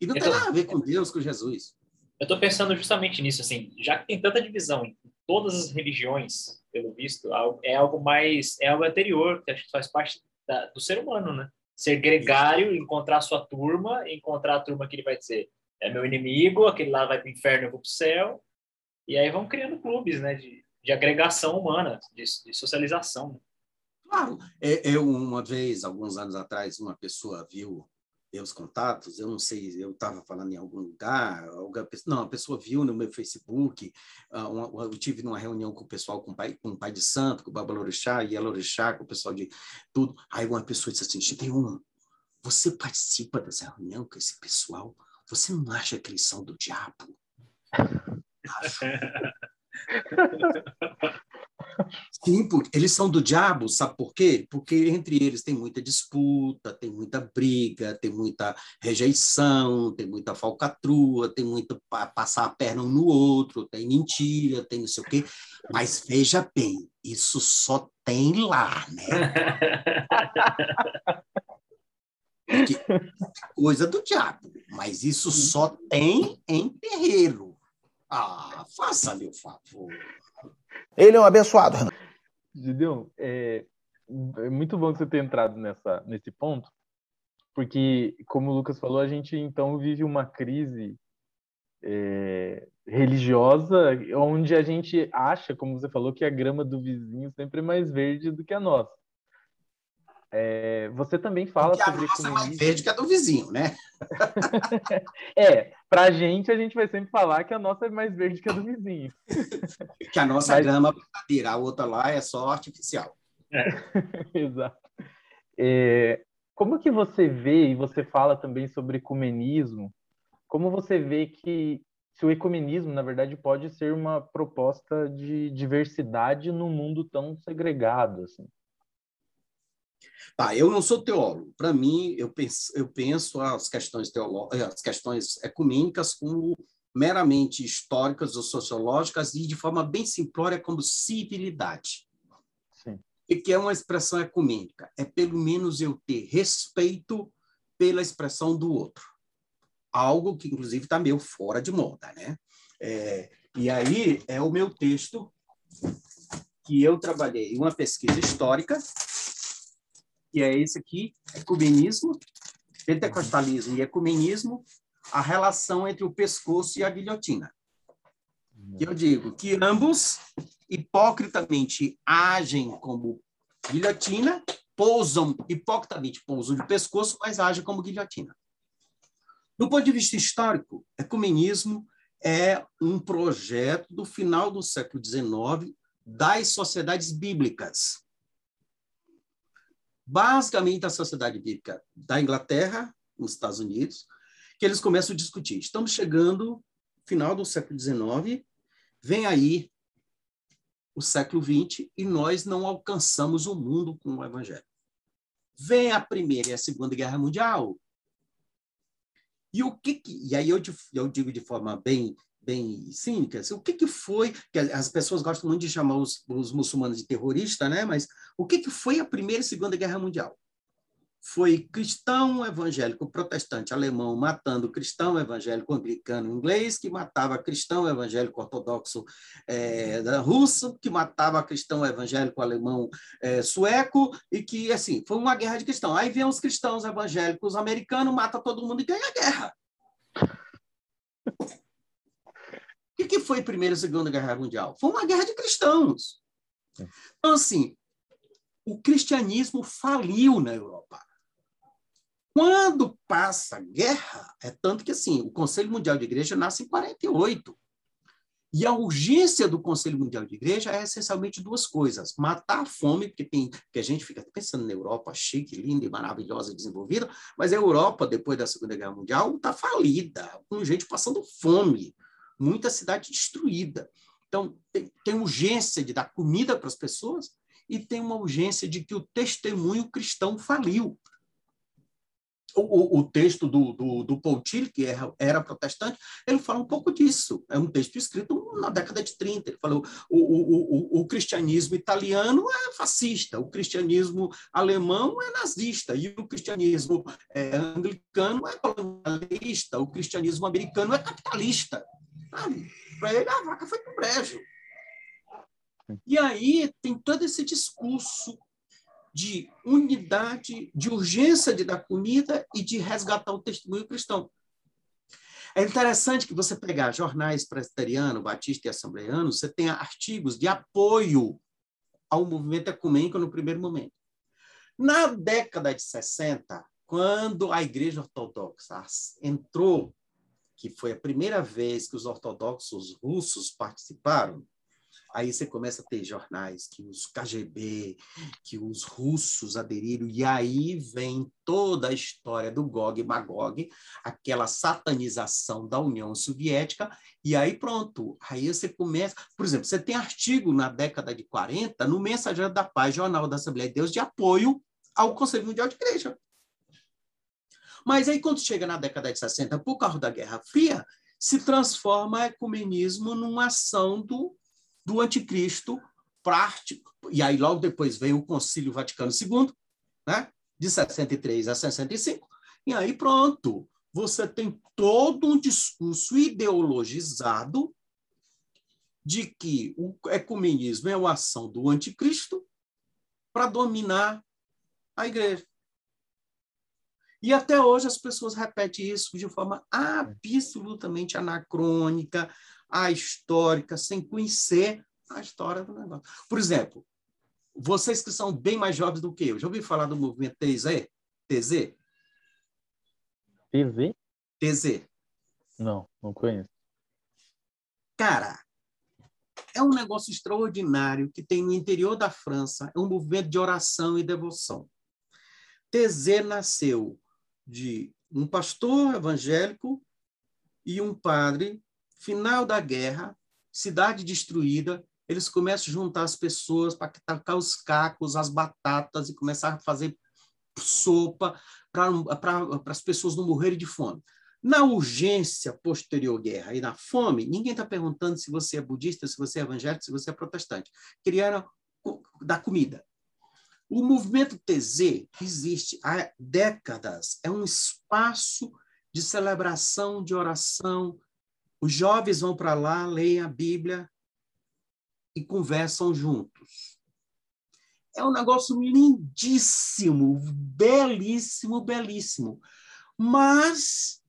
E não tem nada a ver com Deus, com Jesus. Eu estou pensando justamente nisso, assim, já que tem tanta divisão em todas as religiões, pelo visto, é algo mais, é algo anterior, que acho que faz parte da, do ser humano, né? Ser gregário, encontrar sua turma, encontrar a turma que ele vai dizer, é meu inimigo, aquele lá vai para o inferno, eu vou para o céu, e aí vão criando clubes, né, de, de agregação humana, de, de socialização. Né? Claro, é, eu uma vez, alguns anos atrás, uma pessoa viu meus contatos, eu não sei, eu estava falando em algum lugar, alguma, não, a pessoa viu no meu Facebook, uh, eu tive numa reunião com o pessoal, com o pai, com o pai de santo, com o Baba Lorixá, e a Lorixá, com o pessoal de tudo, aí uma pessoa disse assim, um, você participa dessa reunião com esse pessoal? Você não acha que eles são do diabo? Acho. Sim, porque eles são do diabo, sabe por quê? Porque entre eles tem muita disputa, tem muita briga, tem muita rejeição, tem muita falcatrua, tem muito passar a perna um no outro, tem mentira, tem não sei o quê. Mas veja bem, isso só tem lá, né? Que coisa do diabo, mas isso só tem em terreiro. Ah, faça-me o favor. Ele é um abençoado. Gideon, é, é muito bom você ter entrado nessa, nesse ponto, porque, como o Lucas falou, a gente então vive uma crise é, religiosa onde a gente acha, como você falou, que a grama do vizinho sempre é mais verde do que a nossa. É, você também fala Porque sobre a nossa é mais verde que a do vizinho, né? é, pra gente a gente vai sempre falar que a nossa é mais verde que a do vizinho. que a nossa Mas... grama verdadeira, a outra lá é só artificial. É. Exato. É, como que você vê, e você fala também sobre ecumenismo, como você vê que se o ecumenismo, na verdade, pode ser uma proposta de diversidade num mundo tão segregado, assim? Tá, eu não sou teólogo. Para mim, eu penso, eu penso as questões teológicas, as questões ecumênicas como meramente históricas ou sociológicas e de forma bem simplória como civilidade. Sim. E que é uma expressão ecumênica? É pelo menos eu ter respeito pela expressão do outro. Algo que, inclusive, está meio fora de moda, né? É, e aí é o meu texto que eu trabalhei uma pesquisa histórica que é esse aqui, ecumenismo, pentecostalismo e ecumenismo, a relação entre o pescoço e a guilhotina. E eu digo que ambos hipocritamente agem como guilhotina, pousam, hipocritamente pousam de pescoço, mas agem como guilhotina. Do ponto de vista histórico, ecumenismo é um projeto do final do século XIX das sociedades bíblicas basicamente a sociedade bíblica da Inglaterra, nos Estados Unidos, que eles começam a discutir. Estamos chegando final do século XIX, vem aí o século XX e nós não alcançamos o mundo com o evangelho. Vem a Primeira e a Segunda Guerra Mundial. E o que, que e aí eu, eu digo de forma bem bem cínicas. O que, que foi, que as pessoas gostam muito de chamar os, os muçulmanos de terrorista, né? mas o que, que foi a Primeira e Segunda Guerra Mundial? Foi cristão evangélico protestante alemão matando cristão evangélico anglicano inglês, que matava cristão evangélico ortodoxo é, da russo, que matava cristão evangélico alemão é, sueco, e que, assim, foi uma guerra de cristão. Aí vem os cristãos evangélicos americanos, mata todo mundo e ganha a guerra. O que foi a Primeira e a Segunda Guerra Mundial? Foi uma guerra de cristãos. Então, assim, o cristianismo faliu na Europa. Quando passa a guerra, é tanto que assim, o Conselho Mundial de Igreja nasce em 48. E a urgência do Conselho Mundial de Igreja é essencialmente duas coisas: matar a fome, porque tem que a gente fica pensando na Europa chique, linda e maravilhosa, desenvolvida, mas a Europa depois da Segunda Guerra Mundial está falida, com gente passando fome muita cidade destruída. Então, tem, tem urgência de dar comida para as pessoas e tem uma urgência de que o testemunho cristão faliu. O, o, texto do, do, do Paul Tillich, que era, era, protestante, ele fala um pouco disso. É um texto escrito na década de 30. Ele falou o, o, o, cristianismo italiano é fascista, o cristianismo alemão é nazista, e o cristianismo é, anglicano é colonialista, o cristianismo americano é capitalista. Para ele, a vaca foi para o brejo. E aí tem todo esse discurso de unidade, de urgência de dar comida e de resgatar o testemunho cristão. É interessante que você pegar jornais presbiteriano, batista e assembleiano, você tenha artigos de apoio ao movimento ecumênico no primeiro momento. Na década de 60, quando a Igreja Ortodoxa entrou que foi a primeira vez que os ortodoxos russos participaram, aí você começa a ter jornais que os KGB, que os russos aderiram, e aí vem toda a história do Gog e Magog, aquela satanização da União Soviética, e aí pronto, aí você começa, por exemplo, você tem artigo na década de 40 no Mensageiro da Paz, Jornal da Assembleia de Deus, de apoio ao Conselho Mundial de Igreja. Mas aí, quando chega na década de 60, por causa da Guerra Fria, se transforma o ecumenismo numa ação do, do anticristo prático. E aí, logo depois, vem o Concílio Vaticano II, né? de 63 a 65, e aí pronto, você tem todo um discurso ideologizado de que o ecumenismo é uma ação do anticristo para dominar a igreja. E até hoje as pessoas repetem isso de forma absolutamente anacrônica, ahistórica, sem conhecer a história do negócio. Por exemplo, vocês que são bem mais jovens do que eu, já ouviram falar do movimento TZ? TZ? TZ? TZ. Não, não conheço. Cara, é um negócio extraordinário que tem no interior da França, é um movimento de oração e devoção. TZ nasceu de um pastor evangélico e um padre, final da guerra, cidade destruída, eles começam a juntar as pessoas para tacar os cacos, as batatas e começar a fazer sopa para as pessoas não morrerem de fome. Na urgência posterior guerra e na fome, ninguém está perguntando se você é budista, se você é evangélico, se você é protestante. Criaram da comida. O movimento TZ existe há décadas. É um espaço de celebração, de oração. Os jovens vão para lá, leem a Bíblia, e conversam juntos. É um negócio lindíssimo, belíssimo, belíssimo, mas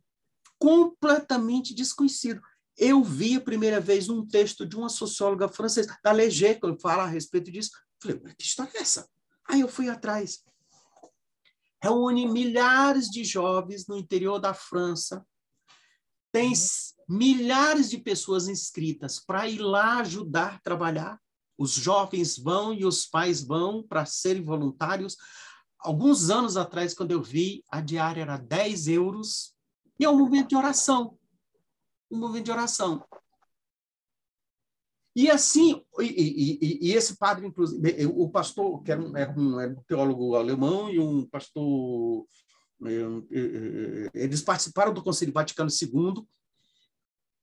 completamente desconhecido. Eu vi a primeira vez um texto de uma socióloga francesa, da Leger, que fala a respeito disso. Falei, mas que história é essa? Aí eu fui atrás. Reúne milhares de jovens no interior da França, tem milhares de pessoas inscritas para ir lá ajudar a trabalhar. Os jovens vão e os pais vão para serem voluntários. Alguns anos atrás, quando eu vi, a diária era 10 euros. E é um movimento de oração. Um movimento de oração. E assim, e, e, e, esse padre, inclusive, o pastor, que era um, era um, teólogo alemão e um pastor. Eles participaram do Conselho Vaticano II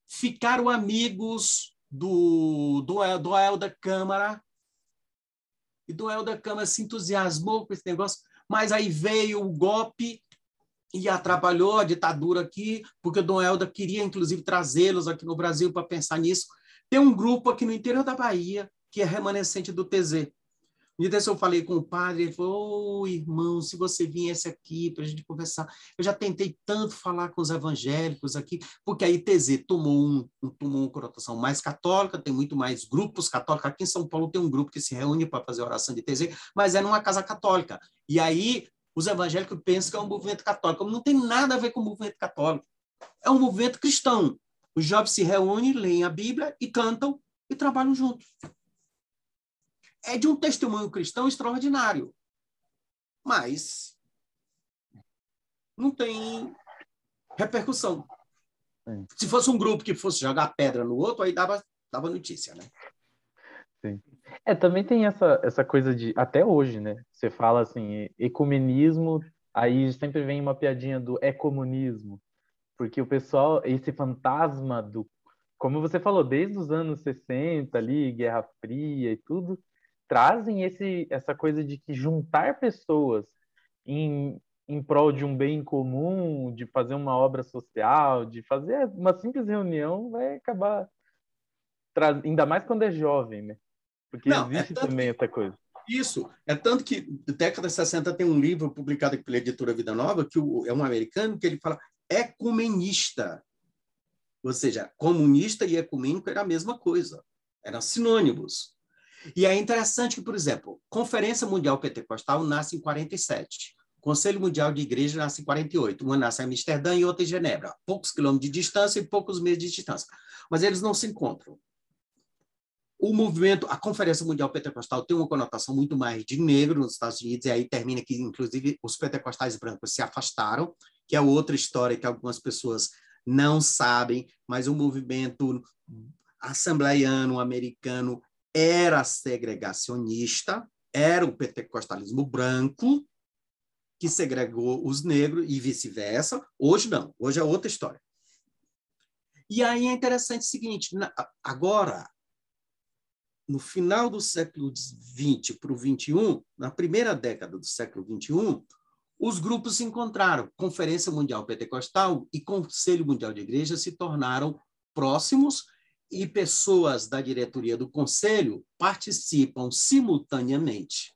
ficaram amigos do, do, do Helder Câmara, e do Helder Câmara se entusiasmou com esse negócio, mas aí veio o golpe e atrapalhou a ditadura aqui, porque o Dom Helder queria, inclusive, trazê-los aqui no Brasil para pensar nisso. Tem um grupo aqui no interior da Bahia que é remanescente do TZ. Um dia eu falei com o padre, ele falou, oh, irmão, se você viesse aqui para a gente conversar, eu já tentei tanto falar com os evangélicos aqui, porque a ITZ tomou, um, tomou uma conotação mais católica, tem muito mais grupos católicos, aqui em São Paulo tem um grupo que se reúne para fazer oração de ITZ, mas é numa casa católica, e aí os evangélicos pensam que é um movimento católico, não tem nada a ver com o movimento católico, é um movimento cristão, os jovens se reúnem, leem a Bíblia e cantam e trabalham juntos é de um testemunho cristão extraordinário. Mas não tem repercussão. Sim. Se fosse um grupo que fosse jogar pedra no outro, aí dava, dava notícia, né? Sim. É, também tem essa, essa coisa de, até hoje, né? Você fala assim, ecumenismo, aí sempre vem uma piadinha do ecomunismo, porque o pessoal, esse fantasma do, como você falou, desde os anos 60 ali, Guerra Fria e tudo, trazem esse, essa coisa de que juntar pessoas em, em prol de um bem comum, de fazer uma obra social, de fazer uma simples reunião, vai acabar trazendo, ainda mais quando é jovem, né? Porque Não, é existe é também essa coisa. Isso, é tanto que década de 60 tem um livro publicado pela editora Vida Nova, que é um americano, que ele fala ecumenista. Ou seja, comunista e ecumênico era a mesma coisa, eram sinônimos. E é interessante que, por exemplo, Conferência Mundial Pentecostal nasce em 47. Conselho Mundial de Igreja nasce em 48. Uma nasce em Amsterdã e outra em Genebra. Poucos quilômetros de distância e poucos meses de distância. Mas eles não se encontram. O movimento, a Conferência Mundial Pentecostal tem uma conotação muito mais de negro nos Estados Unidos, e aí termina que, inclusive, os pentecostais brancos se afastaram, que é outra história que algumas pessoas não sabem, mas o movimento assembleiano americano era segregacionista, era o pentecostalismo branco, que segregou os negros e vice-versa. Hoje não, hoje é outra história. E aí é interessante o seguinte: agora, no final do século XX para o XXI, na primeira década do século XXI, os grupos se encontraram. Conferência Mundial Pentecostal e Conselho Mundial de Igrejas se tornaram próximos e pessoas da diretoria do conselho participam simultaneamente.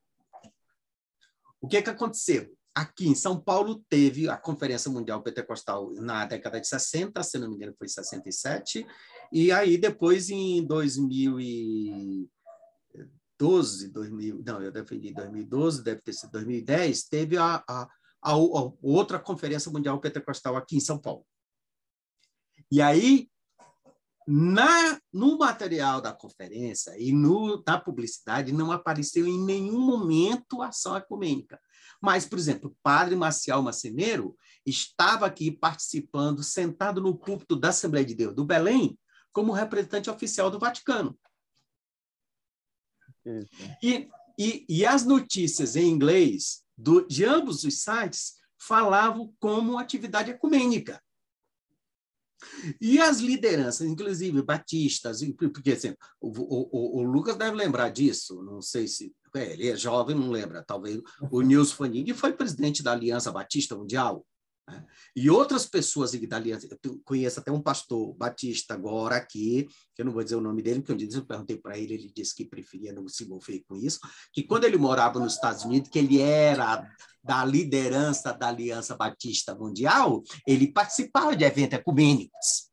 O que, é que aconteceu? Aqui em São Paulo teve a Conferência Mundial Pentecostal na década de 60, se não me engano foi 67, e aí depois em 2012, 2000, não, eu defendi 2012, deve ter sido 2010, teve a, a, a, a outra Conferência Mundial Pentecostal aqui em São Paulo. E aí na, no material da conferência e no, na publicidade não apareceu em nenhum momento ação ecumênica. Mas, por exemplo, o padre Marcial Maceneiro estava aqui participando, sentado no púlpito da Assembleia de Deus do Belém, como representante oficial do Vaticano. E, e, e, as notícias em inglês do, de ambos os sites falavam como atividade ecumênica. E as lideranças, inclusive batistas, porque assim, o, o, o, Lucas deve lembrar disso, não sei se. É, ele é jovem, não lembra, talvez. O Nils Fanig foi presidente da Aliança Batista Mundial. E outras pessoas da Aliança, eu conheço até um pastor batista agora aqui, que eu não vou dizer o nome dele, porque um dia eu perguntei para ele, ele disse que preferia não se envolver com isso, que quando ele morava nos Estados Unidos, que ele era da liderança da Aliança Batista Mundial, ele participava de eventos ecumênicos.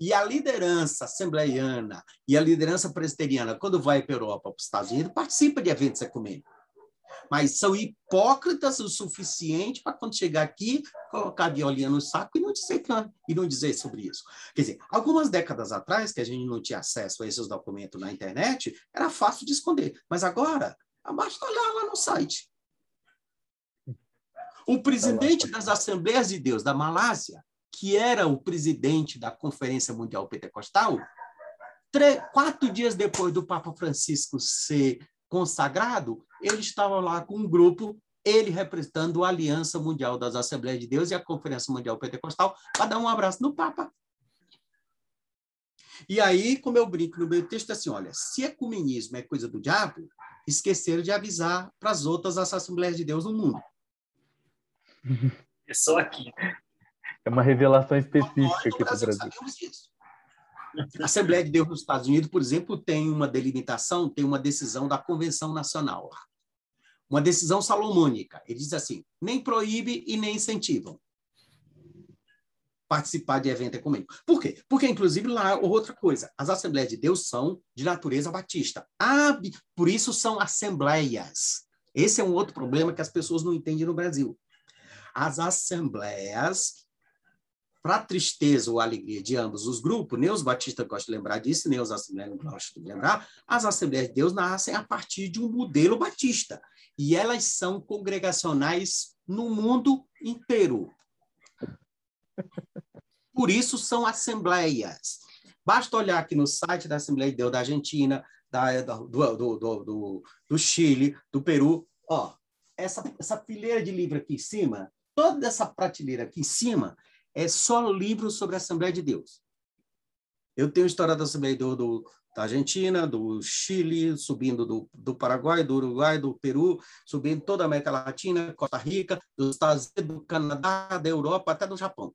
E a liderança assembleiana e a liderança presbiteriana, quando vai para a Europa, para os Estados Unidos, participa de eventos ecumênicos. Mas são hipócritas o suficiente para, quando chegar aqui, colocar a violinha no saco e não dizer, e não dizer sobre isso. Quer dizer, algumas décadas atrás, que a gente não tinha acesso a esses documentos na internet, era fácil de esconder. Mas agora, basta olhar lá no site. O presidente das Assembleias de Deus da Malásia, que era o presidente da Conferência Mundial Pentecostal, quatro dias depois do Papa Francisco ser consagrado, ele estava lá com um grupo, ele representando a Aliança Mundial das Assembleias de Deus e a Conferência Mundial Pentecostal, para dar um abraço no Papa. E aí, como eu brinco no meu texto, assim, olha, se ecumenismo é coisa do diabo, esqueceram de avisar para as outras Assembleias de Deus no mundo. É só aqui. É uma revelação específica aqui para o Brasil. A Assembleia de Deus nos Estados Unidos, por exemplo, tem uma delimitação, tem uma decisão da Convenção Nacional. Uma decisão salomônica. Ele diz assim: nem proíbe e nem incentivam participar de evento ecumênico. Por quê? Porque, inclusive, lá, outra coisa, as Assembleias de Deus são de natureza batista. Ah, por isso são assembleias. Esse é um outro problema que as pessoas não entendem no Brasil as assembleias, para tristeza ou alegria de ambos os grupos, nem os batistas gostam de lembrar disso, nem os assembleias gostam de lembrar, as Assembleias de Deus nascem a partir de um modelo batista. E elas são congregacionais no mundo inteiro. Por isso são assembleias. Basta olhar aqui no site da Assembleia de Deus da Argentina, da, do, do, do, do, do Chile, do Peru. Ó, essa, essa fileira de livro aqui em cima toda essa prateleira aqui em cima é só livros sobre a Assembleia de Deus. Eu tenho história da Assembleia do, do, da Argentina, do Chile, subindo do, do Paraguai, do Uruguai, do Peru, subindo toda a América Latina, Costa Rica, dos Estados Unidos, do Canadá, da Europa, até do Japão.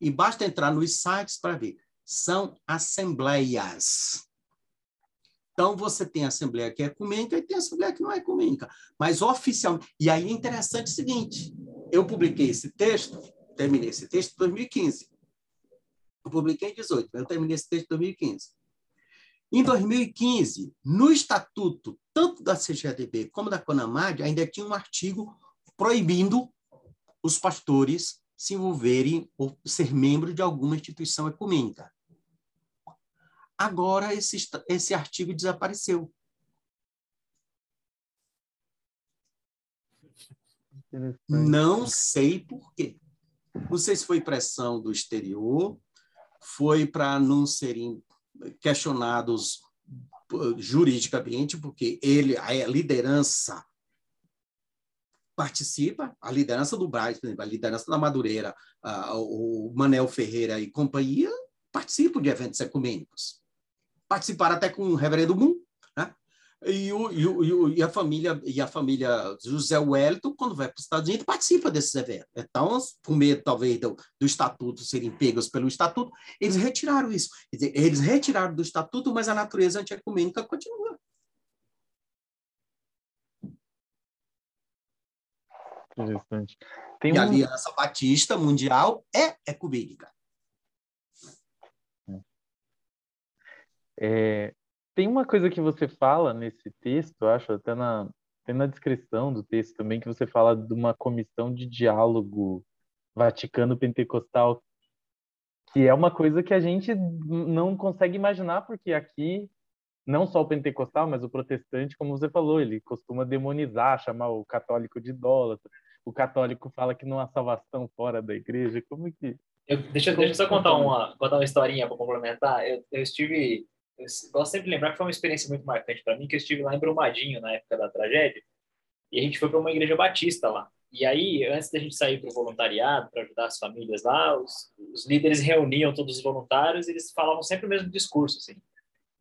E basta entrar nos sites para ver. São assembleias. Então, você tem Assembleia que é ecumênica e tem Assembleia que não é ecumênica. Mas oficialmente. E aí é interessante o seguinte: eu publiquei esse texto, terminei esse texto em 2015. Eu publiquei em 18, mas eu terminei esse texto em 2015. Em 2015, no estatuto, tanto da CGADB como da CONAMAD, ainda tinha um artigo proibindo os pastores se envolverem ou ser membro de alguma instituição ecumênica. Agora, esse, esse artigo desapareceu. Não sei por quê. Não sei se foi pressão do exterior, foi para não serem questionados juridicamente, porque ele, a liderança participa, a liderança do Braz, a liderança da Madureira, o Manel Ferreira e companhia, participam de eventos ecumênicos. Participaram até com o Reverendo Moon? E, o, e, o, e, a família e a família José Wellington, quando vai para os Estados Unidos, participa desses eventos. Então, com medo, talvez, do, do estatuto serem pegos pelo estatuto, eles retiraram isso. Dizer, eles retiraram do estatuto, mas a natureza antiecumênica continua. Interessante. Tem e um... a Aliança Batista Mundial é ecumênica. É, tem uma coisa que você fala nesse texto, acho, até na, até na descrição do texto também, que você fala de uma comissão de diálogo Vaticano-Pentecostal, que é uma coisa que a gente não consegue imaginar, porque aqui, não só o pentecostal, mas o protestante, como você falou, ele costuma demonizar, chamar o católico de idólatra. O católico fala que não há salvação fora da igreja. Como que. Eu, deixa, deixa eu só contar uma, contar uma historinha para complementar. Eu, eu estive eu gosto sempre de lembrar que foi uma experiência muito marcante para mim, que eu estive lá em Brumadinho na época da tragédia, e a gente foi para uma igreja batista lá. E aí, antes da gente sair para o voluntariado, para ajudar as famílias lá, os, os, líderes reuniam todos os voluntários e eles falavam sempre o mesmo discurso, assim.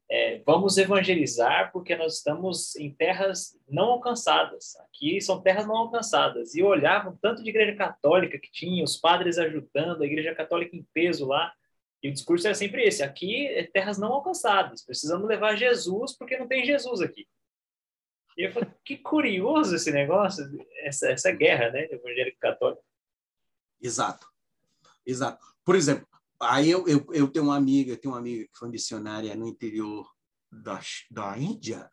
É, vamos evangelizar porque nós estamos em terras não alcançadas. Aqui são terras não alcançadas. E olhavam tanto de igreja católica que tinha, os padres ajudando, a igreja católica em peso lá. E o discurso era sempre esse: aqui é terras não alcançadas, precisamos levar Jesus porque não tem Jesus aqui. E eu falei, que curioso esse negócio, essa, essa guerra, né, evangélico católico. Exato, exato. Por exemplo, aí eu, eu, eu tenho uma amiga, tenho uma amiga que foi missionária no interior da, da Índia,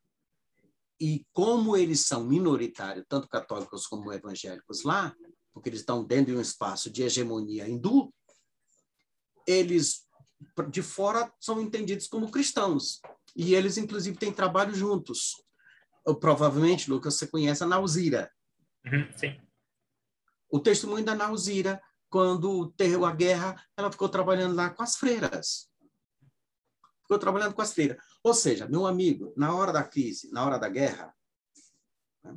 e como eles são minoritários, tanto católicos como evangélicos lá, porque eles estão dentro de um espaço de hegemonia hindu, eles de fora são entendidos como cristãos. E eles, inclusive, têm trabalho juntos. Provavelmente, Lucas, você conhece a Nauzira. Uhum, sim. O testemunho da Nauzira, quando teve a guerra, ela ficou trabalhando lá com as freiras. Ficou trabalhando com as freiras. Ou seja, meu amigo, na hora da crise, na hora da guerra, né?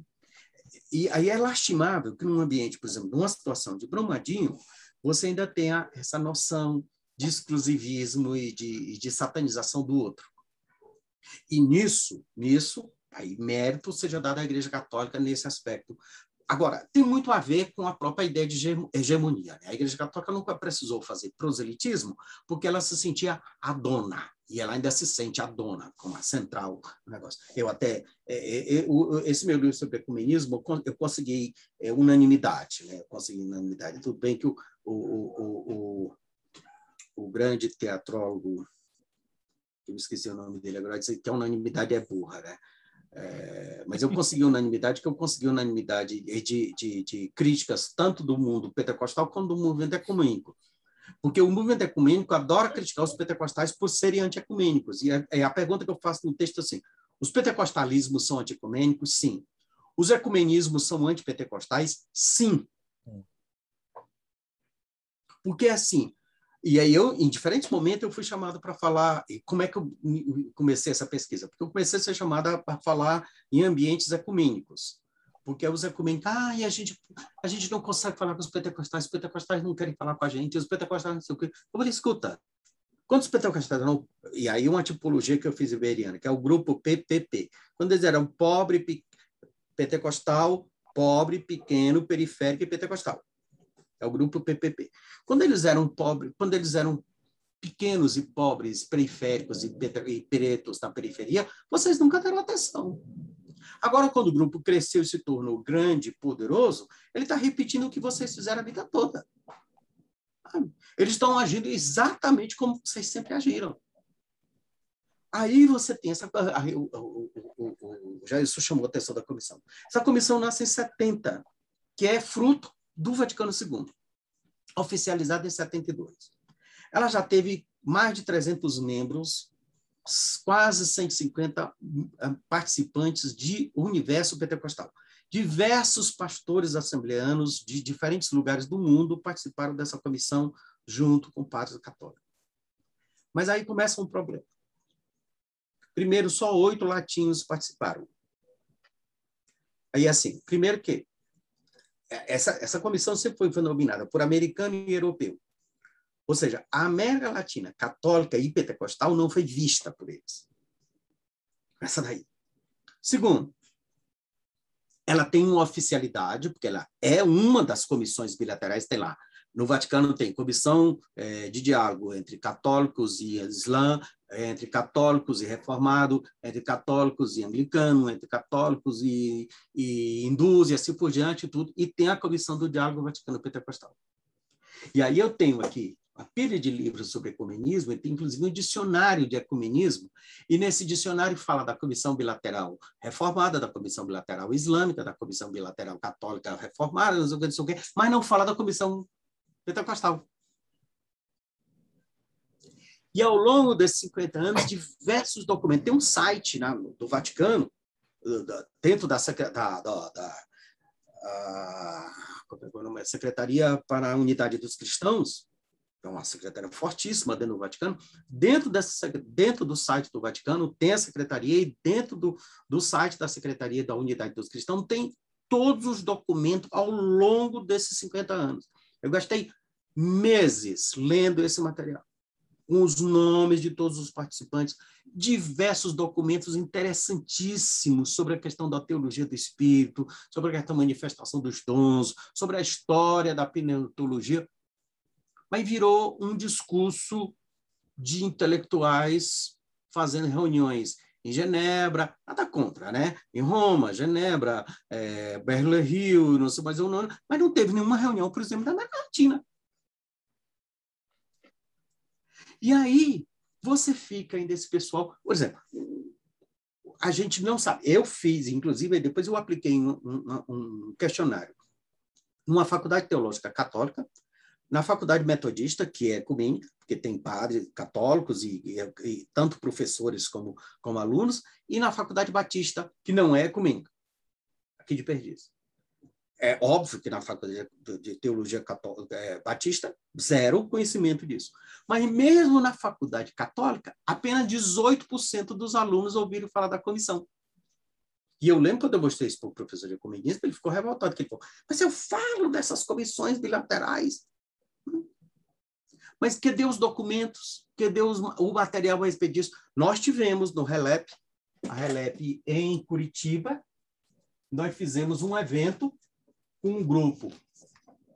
e aí é lastimável que num ambiente, por exemplo, numa situação de Brumadinho, você ainda tenha essa noção de exclusivismo e de, de satanização do outro. E nisso, nisso, aí mérito seja dado à Igreja Católica nesse aspecto. Agora, tem muito a ver com a própria ideia de hegemonia. Né? A Igreja Católica nunca precisou fazer proselitismo porque ela se sentia a dona, e ela ainda se sente a dona, como a central do negócio. Eu até, é, é, é, esse meu livro sobre ecumenismo, eu consegui é, unanimidade, né? eu consegui unanimidade. Tudo bem que o, o, o, o o grande teatrólogo, eu esqueci o nome dele agora, disse que a unanimidade é burra, né? É, mas eu consegui unanimidade, que eu consegui unanimidade de, de, de, críticas tanto do mundo pentecostal quanto do movimento ecumênico. Porque o movimento ecumênico adora criticar os pentecostais por serem antiecumênicos. E a, a pergunta que eu faço no texto é assim: os pentecostalismos são antiecumênicos? Sim. Os ecumenismos são antipentecostais? Sim. Porque, assim, e aí eu, em diferentes momentos, eu fui chamado para falar. Como é que eu comecei essa pesquisa? Porque eu comecei a ser chamada para falar em ambientes ecumênicos. Porque os ecumênicos, ah, e a gente, a gente não consegue falar com os pentecostais, os pentecostais não querem falar com a gente, os pentecostais não sei o quê. Eu falei, escuta, quantos pentecostais não... E aí uma tipologia que eu fiz iberiana, que é o grupo PPP. Quando eles eram pobre, pentecostal, pobre, pequeno, periférico e pentecostal. É o grupo PPP. Quando eles eram pobres, quando eles eram pequenos e pobres, periféricos e, pretos na periferia, vocês nunca deram atenção. Agora, quando o grupo cresceu e se tornou grande e poderoso, ele está repetindo o que vocês fizeram a vida toda. Eles estão agindo exatamente como vocês sempre agiram. Aí você tem essa. Aí, o, o, isso chamou a atenção da comissão. Essa comissão nasce em 70, que é fruto do Vaticano II, oficializada em 72. Ela já teve mais de 300 membros, quase 150 eh, participantes de universo pentecostal. Diversos pastores assembleanos de diferentes lugares do mundo participaram dessa comissão junto com padres católicos. Mas aí começa um problema. Primeiro, só oito latinos participaram. Aí, assim, primeiro que essa, essa comissão sempre foi, foi nominada por americano e europeu. Ou seja, a América Latina católica e pentecostal não foi vista por eles. Essa daí. Segundo, ela tem uma oficialidade, porque ela é uma das comissões bilaterais, tem lá. No Vaticano tem comissão é, de diálogo entre católicos e islã, entre católicos e reformado, entre católicos e anglicano, entre católicos e, e hindus e assim por diante, tudo. E tem a comissão do diálogo Vaticano Pentecostal. E aí eu tenho aqui a pilha de livros sobre ecumenismo, e tem inclusive um dicionário de ecumenismo, e nesse dicionário fala da comissão bilateral reformada, da comissão bilateral islâmica, da comissão bilateral católica reformada, mas não fala da comissão pentecostal. E ao longo desses 50 anos, diversos documentos. Tem um site né, do Vaticano, dentro da, da, da, da a, é, é Secretaria para a Unidade dos Cristãos, é uma secretaria fortíssima dentro do Vaticano. Dentro, dessa, dentro do site do Vaticano tem a secretaria e dentro do, do site da Secretaria da Unidade dos Cristãos tem todos os documentos ao longo desses 50 anos. Eu gastei meses lendo esse material, com os nomes de todos os participantes, diversos documentos interessantíssimos sobre a questão da teologia do espírito, sobre a questão da manifestação dos dons, sobre a história da pneumologia mas virou um discurso de intelectuais fazendo reuniões em Genebra, nada contra, né? Em Roma, Genebra, é, Berlim Rio, não sei mais o nome, mas não teve nenhuma reunião, por exemplo, da América Latina. E aí você fica ainda esse pessoal, por exemplo, a gente não sabe. Eu fiz, inclusive, depois eu apliquei um, um, um questionário numa faculdade teológica católica, na faculdade metodista, que é ecumênica, porque tem padres católicos e, e, e, tanto professores como, como alunos, e na faculdade batista, que não é ecumênica, aqui de Perdiz. É óbvio que na faculdade de teologia católica, é, batista, zero conhecimento disso. Mas mesmo na faculdade católica, apenas 18% dos alunos ouviram falar da comissão. E eu lembro quando eu mostrei isso para o professor de ele ficou revoltado, que ele falou, mas eu falo dessas comissões bilaterais mas cadê os documentos? Cadê os, o material a respeito disso? Nós tivemos no Relep, a Relep em Curitiba, nós fizemos um evento com um grupo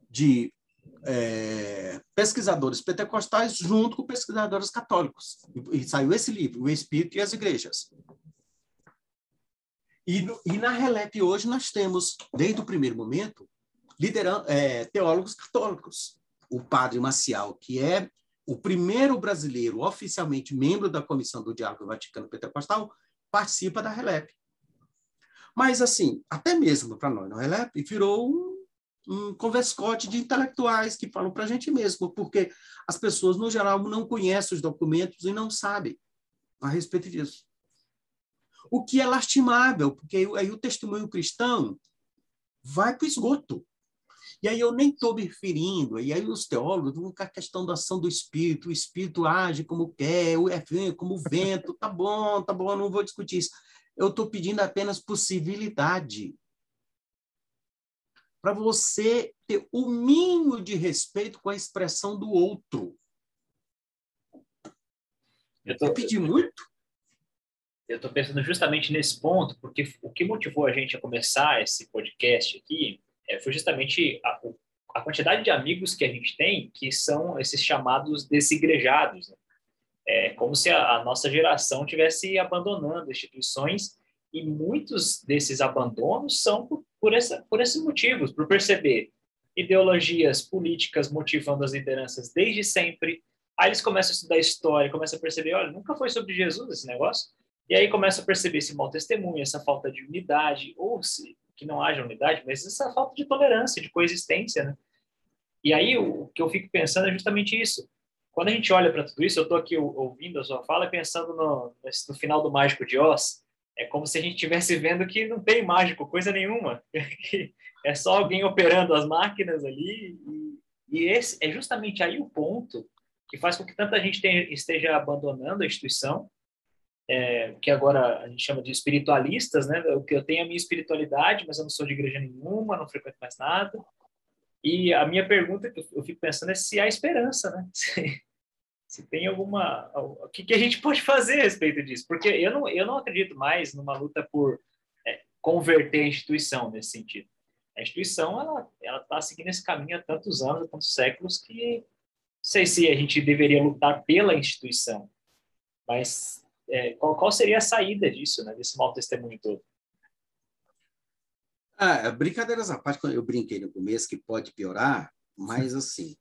de é, pesquisadores pentecostais junto com pesquisadores católicos. E, e, saiu esse livro, O Espírito e as Igrejas. E, no, e na Relep hoje nós temos, desde o primeiro momento, lideran, é, teólogos católicos o padre Maciel, que é o primeiro brasileiro oficialmente membro da Comissão do Diálogo Vaticano Pentecostal, participa da RELEP. Mas, assim, até mesmo para nós no RELEP, virou um, um converscote de intelectuais que falam para a gente mesmo, porque as pessoas, no geral, não conhecem os documentos e não sabem a respeito disso. O que é lastimável, porque aí o testemunho cristão vai para o esgoto. E aí eu nem estou me referindo, e aí os teólogos vão a questão da ação do Espírito, o Espírito age como quer, o é como vento, tá bom, tá bom, não vou discutir isso. Eu estou pedindo apenas possibilidade para você ter o mínimo de respeito com a expressão do outro. Eu tô, pedir muito? Eu estou pensando justamente nesse ponto, porque o que motivou a gente a começar esse podcast aqui é, foi justamente a, a, quantidade de amigos que a gente tem que são esses chamados desigrejados. Né? É como se a, a nossa geração tivesse abandonando instituições e muitos desses abandonos são por, por, essa, por esses motivos, por perceber ideologias políticas motivando as lideranças desde sempre. Aí eles começam a estudar história, começam a perceber, olha, nunca foi sobre Jesus esse negócio. E aí começa a perceber esse mau testemunho, essa falta de unidade, ou se que não haja unidade, mas essa falta de tolerância, de coexistência, né? E aí o que eu fico pensando é justamente isso. Quando a gente olha para tudo isso, eu estou aqui ouvindo a sua fala e pensando no, no final do Mágico de Oz, é como se a gente estivesse vendo que não tem mágico, coisa nenhuma. é só alguém operando as máquinas ali. E, e, esse é justamente aí o ponto que faz com que tanta gente tenha, esteja abandonando a instituição é, que agora a gente chama de espiritualistas, né? Eu, eu tenho a minha espiritualidade, mas eu não sou de igreja nenhuma, não frequento mais nada. E a minha pergunta que eu fico pensando é se há esperança, né? se tem alguma, o que, que a gente pode fazer a respeito disso? Porque eu não, eu não acredito mais numa luta por é, converter a instituição nesse sentido. A instituição ela ela está seguindo esse caminho há tantos anos, há tantos séculos que não sei se a gente deveria lutar pela instituição, mas é, qual, qual seria a saída disso, né, desse mau testemunho todo? Ah, brincadeiras à parte, eu brinquei no começo que pode piorar, mas assim,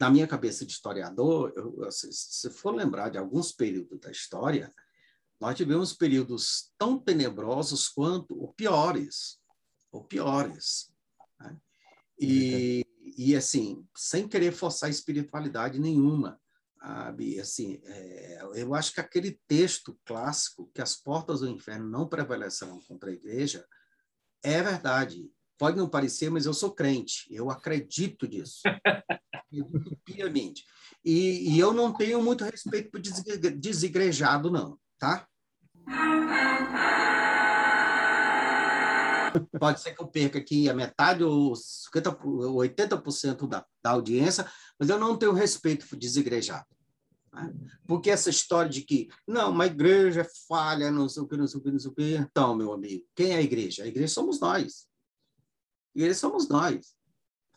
na minha cabeça de historiador, eu, assim, se for lembrar de alguns períodos da história, nós tivemos períodos tão tenebrosos quanto ou piores, ou piores. Né? E, e assim, sem querer forçar espiritualidade nenhuma, sabe? Assim, é, eu acho que aquele texto clássico, que as portas do inferno não prevalecerão contra a igreja, é verdade. Pode não parecer, mas eu sou crente. Eu acredito nisso. piamente. E, e, eu não tenho muito respeito por desigrejado, não, tá? Pode ser que eu perca aqui a metade ou 50, 80% da, da audiência, mas eu não tenho respeito por desigrejado. Né? Porque essa história de que, não, uma igreja é falha, não sei o que, não sei o que, não sei o que. Então, meu amigo, quem é a igreja? A igreja somos nós. A igreja somos nós.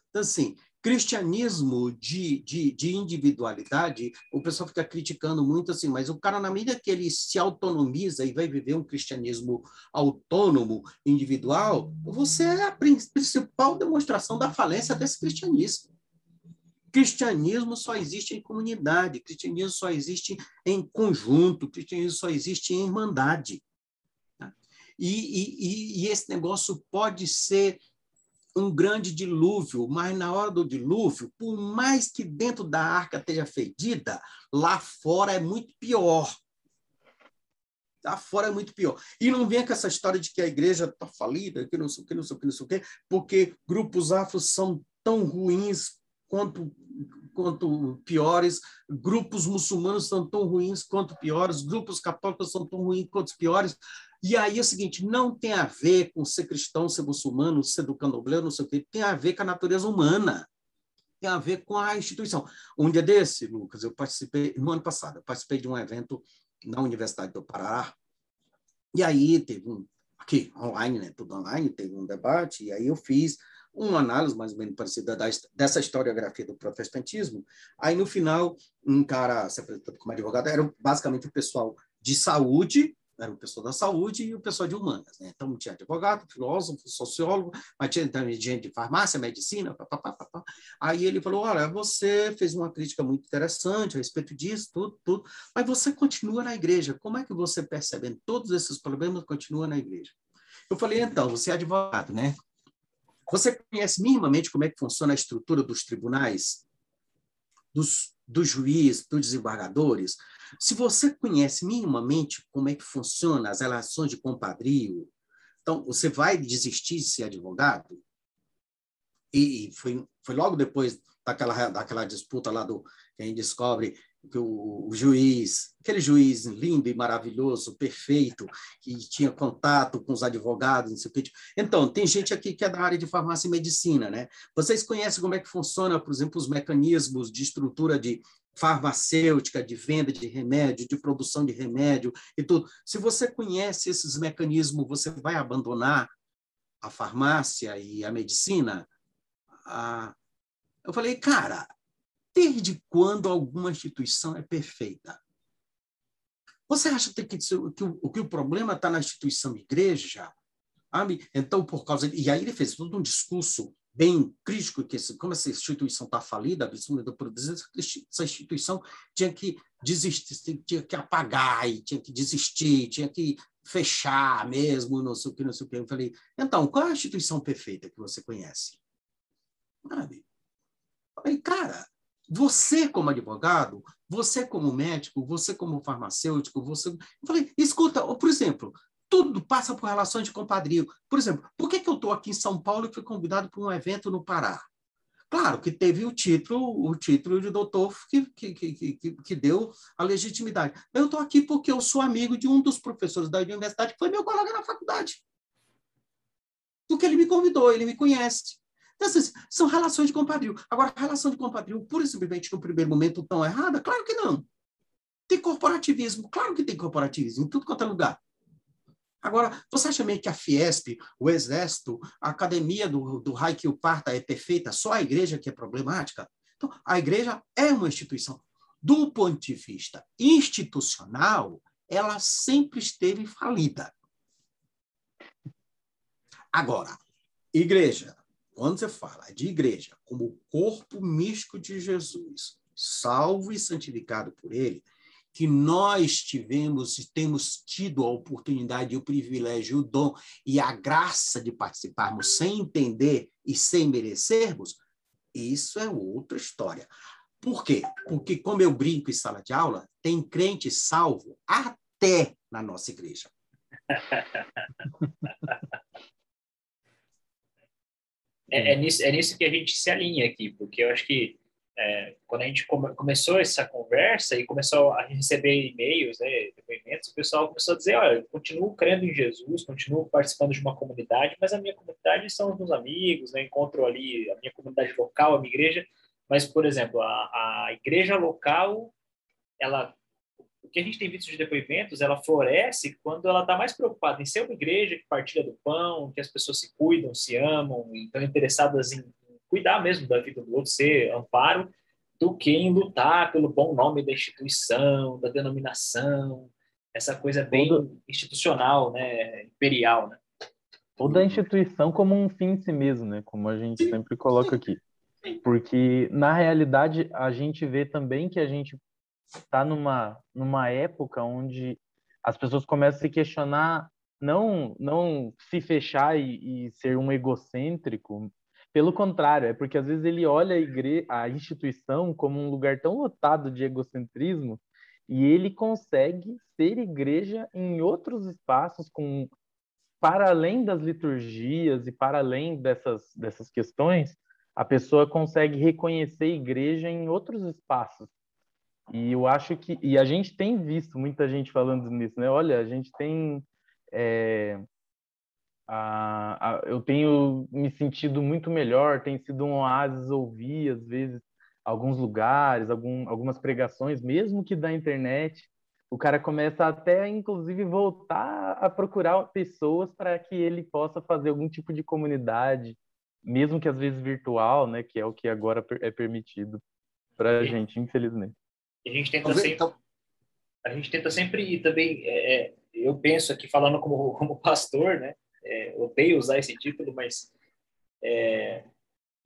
Então, assim, cristianismo de, de, de, individualidade, o pessoal fica criticando muito assim, mas o cara, na medida que ele se autonomiza e vai viver um cristianismo autônomo, individual, você é a principal demonstração da falência desse cristianismo. Cristianismo só existe em comunidade, cristianismo só existe em conjunto, cristianismo só existe em irmandade. Tá? E, e, e esse negócio pode ser um grande dilúvio, mas na hora do dilúvio, por mais que dentro da arca esteja fedida, lá fora é muito pior. Lá fora é muito pior. E não vem com essa história de que a igreja está falida, que não sei o que, não sei o que, não sei o que, porque grupos afros são tão ruins quanto, quanto piores, grupos muçulmanos são tão ruins quanto piores, grupos católicos são tão ruins quanto piores. E aí é o seguinte, não tem a ver com ser cristão, ser muçulmano, ser do candomblé, não sei o quê, tem a ver com a natureza humana, tem a ver com a instituição. Um dia desse, Lucas, eu participei, no ano passado, eu participei de um evento na Universidade do Pará, e aí teve um, aqui, online, né, tudo online, teve um debate, e aí eu fiz uma análise mais ou menos parecida da, dessa historiografia do protestantismo. Aí, no final, um cara se apresentando como advogado era basicamente o pessoal de saúde, era o pessoal da saúde e o pessoal de humanas. Né? Então, tinha advogado, filósofo, sociólogo, mas tinha também gente de farmácia, medicina, papapá, papá. Aí ele falou, olha, você fez uma crítica muito interessante a respeito disso, tudo, tudo, mas você continua na igreja. Como é que você, percebendo todos esses problemas, continua na igreja? Eu falei, então, você é advogado, né? Você conhece minimamente como é que funciona a estrutura dos tribunais, dos, dos juízes, dos desembargadores? Se você conhece minimamente como é que funciona as relações de compadrio, então você vai desistir de ser advogado? E foi, foi logo depois daquela, daquela disputa lá do que a gente descobre o, o, juiz, aquele juiz lindo e maravilhoso, perfeito, que tinha contato com os advogados, não sei o que. Então, tem gente aqui que é da área de farmácia e medicina, né? Vocês conhecem como é que funciona, por exemplo, os mecanismos de estrutura de farmacêutica, de venda de remédio, de produção de remédio e tudo. Se você conhece esses mecanismos, você vai abandonar a farmácia e a medicina? Ah, eu falei, cara, Desde quando alguma instituição é perfeita? Você acha que, que, que, o, que o problema está na instituição igreja? Sabe? Então, por causa. E aí ele fez todo um discurso bem crítico, que como essa instituição está falida, absurda, essa instituição tinha que desistir, tinha que apagar, e tinha que desistir, tinha que fechar mesmo, não sei o que, não sei o que. Eu falei, então, qual é a instituição perfeita que você conhece? Sabe? Eu falei, cara, você, como advogado, você, como médico, você, como farmacêutico, você. Eu falei, escuta, por exemplo, tudo passa por relações de compadrio. Por exemplo, por que, que eu estou aqui em São Paulo e fui convidado para um evento no Pará? Claro que teve o título, o título de doutor que, que, que, que, que deu a legitimidade. Eu estou aqui porque eu sou amigo de um dos professores da universidade, que foi meu colega na faculdade. Porque ele me convidou, ele me conhece. Então, assim, são relações de compadrio. Agora, relação de compadrio, pura e simplesmente, no primeiro momento, tão errada? Claro que não. Tem corporativismo, claro que tem corporativismo, em tudo quanto é lugar. Agora, você acha mesmo que a Fiesp, o Exército, a academia do, do Raikyu Parta é perfeita? Só a igreja que é problemática? Então, a igreja é uma instituição. Do ponto de vista institucional, ela sempre esteve falida. Agora, igreja, quando você fala de igreja como corpo místico de Jesus, salvo e santificado por ele, que nós tivemos e temos tido a oportunidade, o privilégio, o dom e a graça de participarmos sem entender e sem merecermos, isso é outra história. Por quê? Porque, como eu brinco em sala de aula, tem crente salvo até na nossa igreja. É, é, nisso, é nisso que a gente se alinha aqui, porque eu acho que é, quando a gente come, começou essa conversa e começou a receber e-mails, né, depoimentos, o pessoal começou a dizer, olha, eu continuo crendo em Jesus, continuo participando de uma comunidade, mas a minha comunidade são os meus amigos, né, encontro ali a minha comunidade local, a minha igreja, mas, por exemplo, a, a igreja local, ela que a gente tem visto de depoimentos, ela floresce quando ela está mais preocupada em ser uma igreja que partilha do pão, que as pessoas se cuidam, se amam, e estão interessadas em cuidar mesmo da vida do outro, ser amparo, do que em lutar pelo bom nome da instituição, da denominação, essa coisa bem institucional, né, imperial, né? Toda a instituição como um fim em si mesmo, né, como a gente sempre coloca aqui. Porque na realidade a gente vê também que a gente está numa numa época onde as pessoas começam a se questionar não não se fechar e, e ser um egocêntrico pelo contrário, é porque às vezes ele olha a, igre... a instituição como um lugar tão lotado de egocentrismo e ele consegue ser igreja em outros espaços com para além das liturgias e para além dessas dessas questões, a pessoa consegue reconhecer a igreja em outros espaços. E eu acho que e a gente tem visto muita gente falando nisso, né? Olha, a gente tem é, eu tenho me sentido muito melhor, tem sido um oásis ouvir, às vezes, alguns lugares, algum, algumas pregações, mesmo que da internet. O cara começa até, inclusive, voltar a procurar pessoas para que ele possa fazer algum tipo de comunidade, mesmo que às vezes virtual, né, que é o que agora é permitido para a gente, infelizmente. A gente tenta sempre, então a gente tenta sempre ir também, é, é, eu penso aqui falando como, como pastor, né, é, odeio usar esse título, mas é,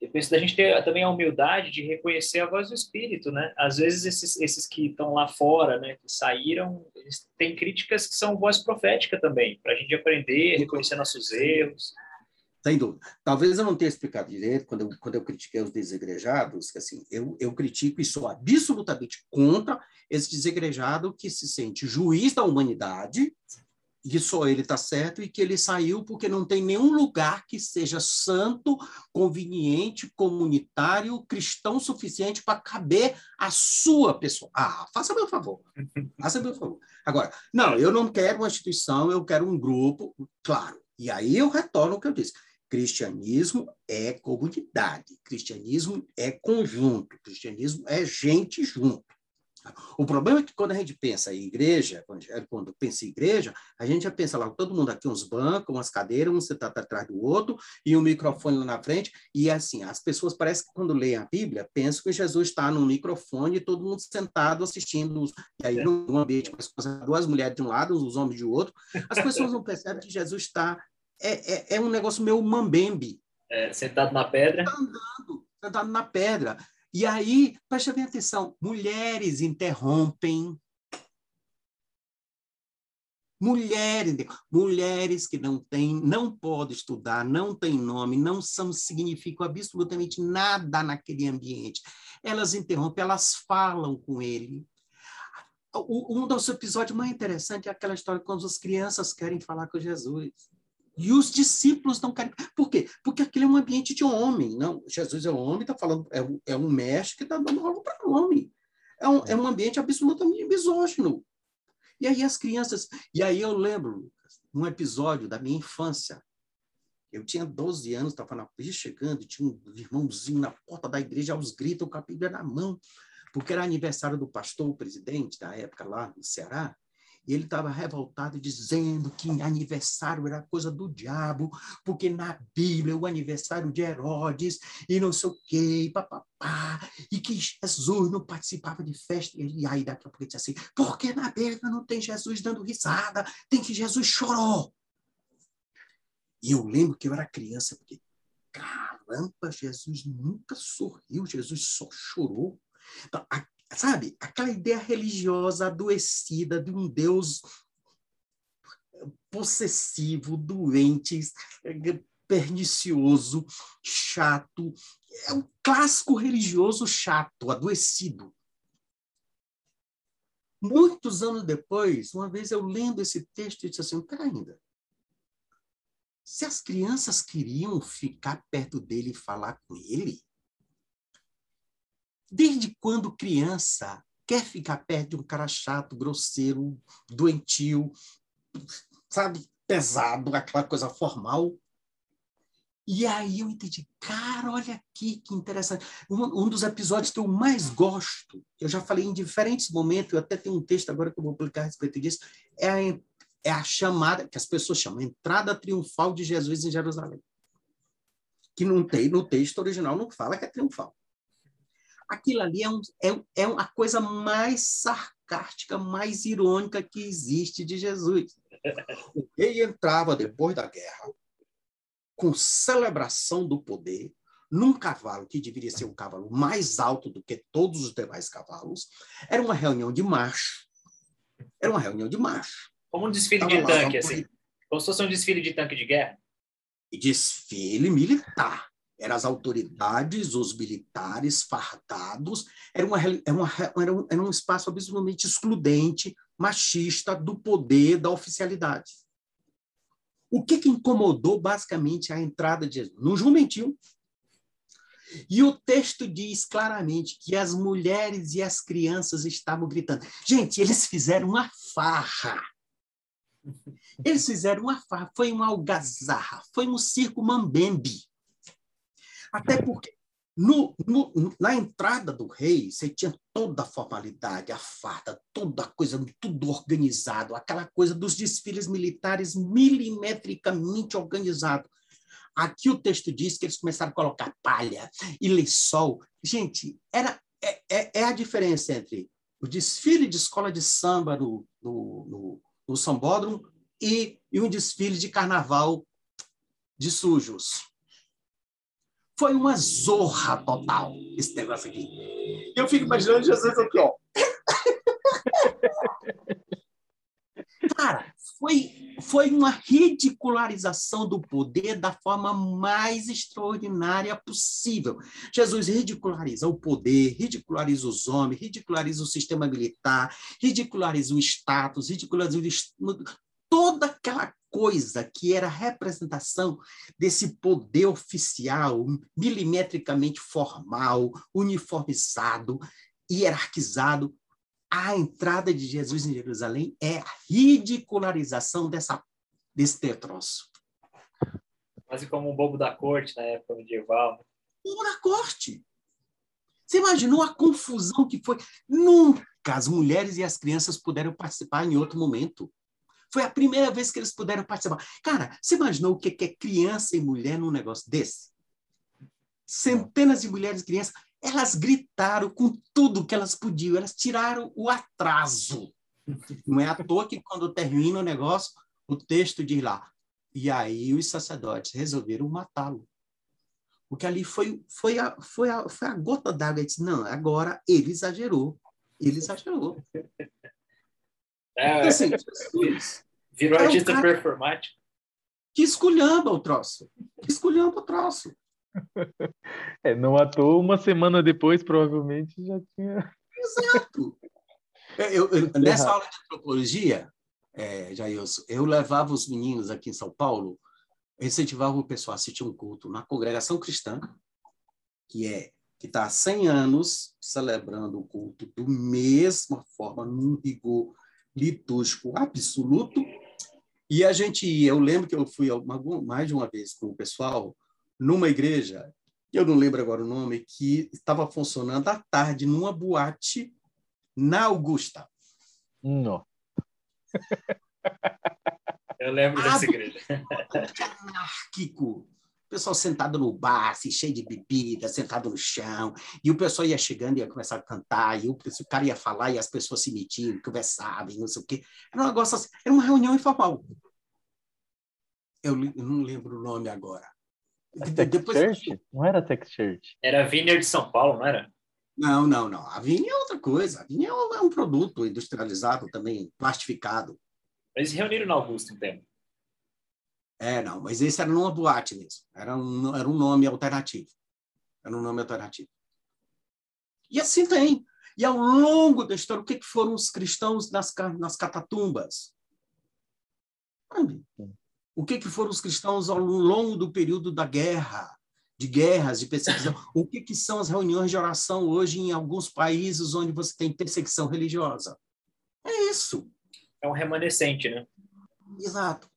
eu penso da gente ter também a humildade de reconhecer a voz do Espírito, né? Às vezes esses, esses que estão lá fora, né, que saíram, eles têm críticas que são voz profética também, para a gente aprender, reconhecer nossos erros. Sem dúvida. Talvez eu não tenha explicado direito quando eu, quando eu critiquei os desigrejados, que assim, eu, eu critico e sou absolutamente contra esse desegrejado que se sente juiz da humanidade, que só ele está certo e que ele saiu porque não tem nenhum lugar que seja santo, conveniente, comunitário, cristão suficiente para caber a sua pessoa. Ah, faça meu favor. Faça meu favor. Agora, não, eu não quero uma instituição, eu quero um grupo, claro. E aí eu retorno o que eu disse. Cristianismo é comunidade, cristianismo é conjunto, cristianismo é gente junto. O problema é que quando a gente pensa em igreja, quando pensa em igreja, a gente já pensa lá, todo mundo aqui, uns bancos, umas cadeiras, um sentado atrás do outro, e um microfone lá na frente, e assim, as pessoas parecem que quando leem a Bíblia, pensam que Jesus está num microfone todo mundo sentado assistindo, e aí num ambiente com duas mulheres de um lado, os homens de outro, as pessoas não percebem que Jesus está... É, é, é um negócio meio mambembe. É, sentado na pedra. Tá andando, sentado na pedra. E aí, preste bem atenção, mulheres interrompem. Mulheres, mulheres que não têm, não podem estudar, não têm nome, não são, significam absolutamente nada naquele ambiente. Elas interrompem, elas falam com ele. um dos episódios mais interessantes é aquela história quando as crianças querem falar com Jesus. E os discípulos não querem. Por quê? Porque aquele é um ambiente de homem. Não, Jesus é um homem, está falando, é um, é um mestre que está dando aula para homem. É um, é um ambiente absolutamente misógino. E aí as crianças. E aí eu lembro um episódio da minha infância. Eu tinha 12 anos, estava na igreja chegando, tinha um irmãozinho na porta da igreja, aos gritos, com a Bíblia na mão, porque era aniversário do pastor, o presidente, da época lá no Ceará. E ele estava revoltado, dizendo que aniversário era coisa do diabo, porque na Bíblia o aniversário de Herodes e não sei o quê, papapá, e que Jesus não participava de festa. E aí daqui a pouco ele disse assim: porque na Bíblia não tem Jesus dando risada, tem que Jesus chorou. E eu lembro que eu era criança, porque, caramba, Jesus nunca sorriu, Jesus só chorou. Então, a sabe, aquela ideia religiosa adoecida de um Deus possessivo, doente, pernicioso, chato. É um clássico religioso chato, adoecido. Muitos anos depois, uma vez eu lendo esse texto, eu disse assim: pera ainda. Se as crianças queriam ficar perto dele e falar com ele, Desde quando criança quer ficar perto de um cara chato, grosseiro, doentio, sabe, pesado, aquela coisa formal? E aí eu entendi, cara, olha aqui que interessante. Um, um, dos episódios que eu mais gosto, eu já falei em diferentes momentos, eu até tenho um texto agora que eu vou publicar a respeito disso, é a, é a chamada, que as pessoas chamam, entrada triunfal de Jesus em Jerusalém. Que não tem, no texto original não fala que é triunfal aquilo ali é, um, é, é a coisa mais sarcástica, mais irônica que existe de Jesus. O rei entrava depois da guerra com celebração do poder num cavalo que deveria ser um cavalo mais alto do que todos os demais cavalos. Era uma reunião de marcha. Era uma reunião de marcha. Como um desfile Tava de tanque, assim. Como se fosse um desfile de tanque de guerra. Desfile militar eram as autoridades, os militares fardados, era, uma, era, uma, era, um, era um espaço absolutamente excludente, machista do poder da oficialidade. O que, que incomodou basicamente a entrada de Jesus? No jumentinho. E o texto diz claramente que as mulheres e as crianças estavam gritando. Gente, eles fizeram uma farra. Eles fizeram uma farra, foi uma algazarra, foi um circo mambembe. Até porque no, no, na entrada do rei, você tinha toda a formalidade, a farda, toda a coisa, tudo organizado, aquela coisa dos desfiles militares milimetricamente organizado. Aqui o texto diz que eles começaram a colocar palha e lençol. Gente, era, é, é, é a diferença entre o desfile de escola de samba no, no, no, no Sambódromo e, e um desfile de carnaval de sujos. Foi uma zorra total esse negócio aqui. Eu fico imaginando Jesus aqui, ó. Cara, foi, foi uma ridicularização do poder da forma mais extraordinária possível. Jesus ridiculariza o poder, ridiculariza os homens, ridiculariza o sistema militar, ridiculariza o status, ridiculariza o, toda aquela coisa que era a representação desse poder oficial, milimetricamente formal, uniformizado, hierarquizado, a entrada de Jesus em Jerusalém é a ridicularização dessa, desse tetroço. Quase como um bobo da corte na época medieval. Bobo da corte. Você imaginou a confusão que foi? Nunca as mulheres e as crianças puderam participar em outro momento. Foi a primeira vez que eles puderam participar. Cara, você imaginou o que é criança e mulher num negócio desse? Centenas de mulheres e crianças, elas gritaram com tudo que elas podiam, elas tiraram o atraso. Não é à toa que quando termina o negócio, o texto diz lá, e aí os sacerdotes resolveram matá-lo. Porque ali foi, foi, a, foi, a, foi a gota d'água. Disse, não, agora ele exagerou. Ele exagerou. É, então, assim, Jesus, virou artista um performático. Que esculhamba o troço. Que esculhamba o troço. É, não à toa, uma semana depois, provavelmente, já tinha. Exato. Eu, eu, nessa aula de antropologia, é, Jailson, eu levava os meninos aqui em São Paulo incentivava o pessoal a assistir um culto na congregação cristã, que é que está há 100 anos celebrando o culto da mesma forma, num rigor litúrgico absoluto. E a gente ia, eu lembro que eu fui mais de uma vez com o pessoal numa igreja, eu não lembro agora o nome, que estava funcionando à tarde numa boate na Augusta. Não. Eu lembro dessa igreja. Anárquico. O pessoal sentado no bar, assim, cheio de bebida, sentado no chão, e o pessoal ia chegando e ia começar a cantar, e o, o cara ia falar e as pessoas se metiam, conversavam, não sei o quê. Era um negócio assim, era uma reunião informal. Eu, eu não lembro o nome agora. Depois... Church? Não era Tex Church. Era Vineyard de São Paulo, não era? Não, não, não. A vinha é outra coisa. A vinha é um produto industrializado também, plastificado. Eles reuniram na Augusto um tempo. É, não, mas esse era numa boate mesmo. Era um, era um nome alternativo. Era um nome alternativo. E assim tem. E ao longo da história, o que, foram os cristãos nas, nas catatumbas? O que, que foram os cristãos ao longo do período da guerra, de guerras, de perseguição? O que, que são as reuniões de oração hoje em alguns países onde você tem perseguição religiosa? É isso. É um remanescente, né? Exato.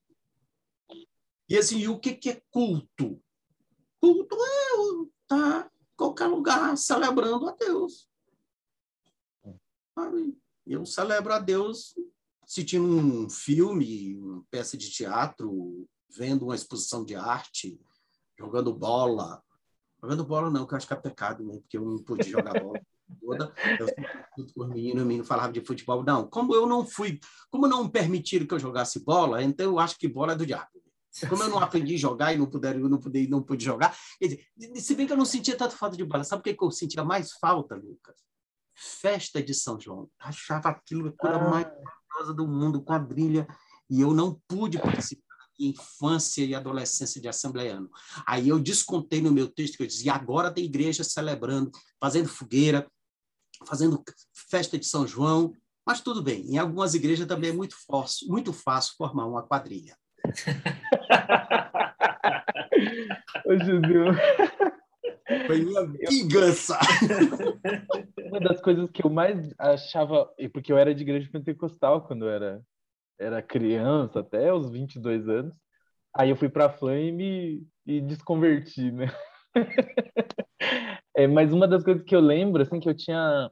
E assim, o que, que é culto? Culto é estar tá, em qualquer lugar celebrando a Deus. Eu celebro a Deus assistindo um filme, uma peça de teatro, vendo uma exposição de arte, jogando bola. Jogando bola não, que eu acho que é pecado, né? porque eu não pude jogar bola toda. Eu tudo por menino, o menino falava de futebol. Não, como eu não fui, como não permitiram que eu jogasse bola, então eu acho que bola é do diabo. Como eu não aprendi a jogar e não puder, eu não pude, não pude jogar, dizer, se bem que eu não sentia tanto falta de bola, sabe o que eu sentia mais falta, Lucas? Festa de São João. Achava aquilo a coisa ah. mais maravilhosa do mundo, quadrilha, e eu não pude participar infância e adolescência de assembleiano. Aí eu descontei no meu texto que eu dizia, agora tem igreja celebrando, fazendo fogueira, fazendo festa de São João, mas tudo bem. Em algumas igrejas também é muito fácil, muito fácil formar uma quadrilha. Ô, Judeu. Foi minha vingança. Uma das coisas que eu mais achava, porque eu era de igreja pentecostal quando eu era, era criança, até os 22 anos. Aí eu fui para a Flame e, e desconverti, né? é, mas uma das coisas que eu lembro, assim, que eu tinha...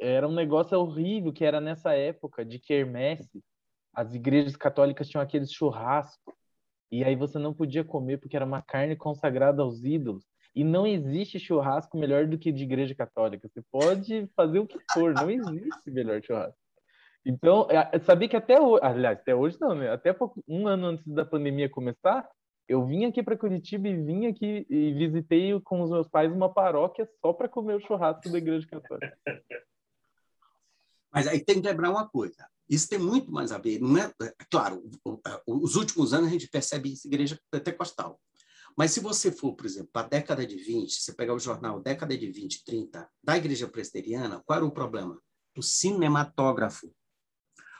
Era um negócio horrível, que era nessa época de quermesse. As igrejas católicas tinham aqueles churrascos. E aí você não podia comer porque era uma carne consagrada aos ídolos. E não existe churrasco melhor do que de igreja católica. Você pode fazer o que for, não existe melhor churrasco. Então, é, sabia que até hoje, aliás, até hoje não, né? Até um ano antes da pandemia começar, eu vim aqui para Curitiba e vim aqui e visitei com os meus pais uma paróquia só para comer o churrasco da igreja católica. Mas aí tem que lembrar uma coisa. Isso tem muito mais a ver, não é? é claro, os últimos anos a gente percebe isso igreja pentecostal. Mas se você for, por exemplo, para a década de 20, você pegar o jornal década de 20, 30, da igreja presbiteriana, qual era o problema? O cinematógrafo.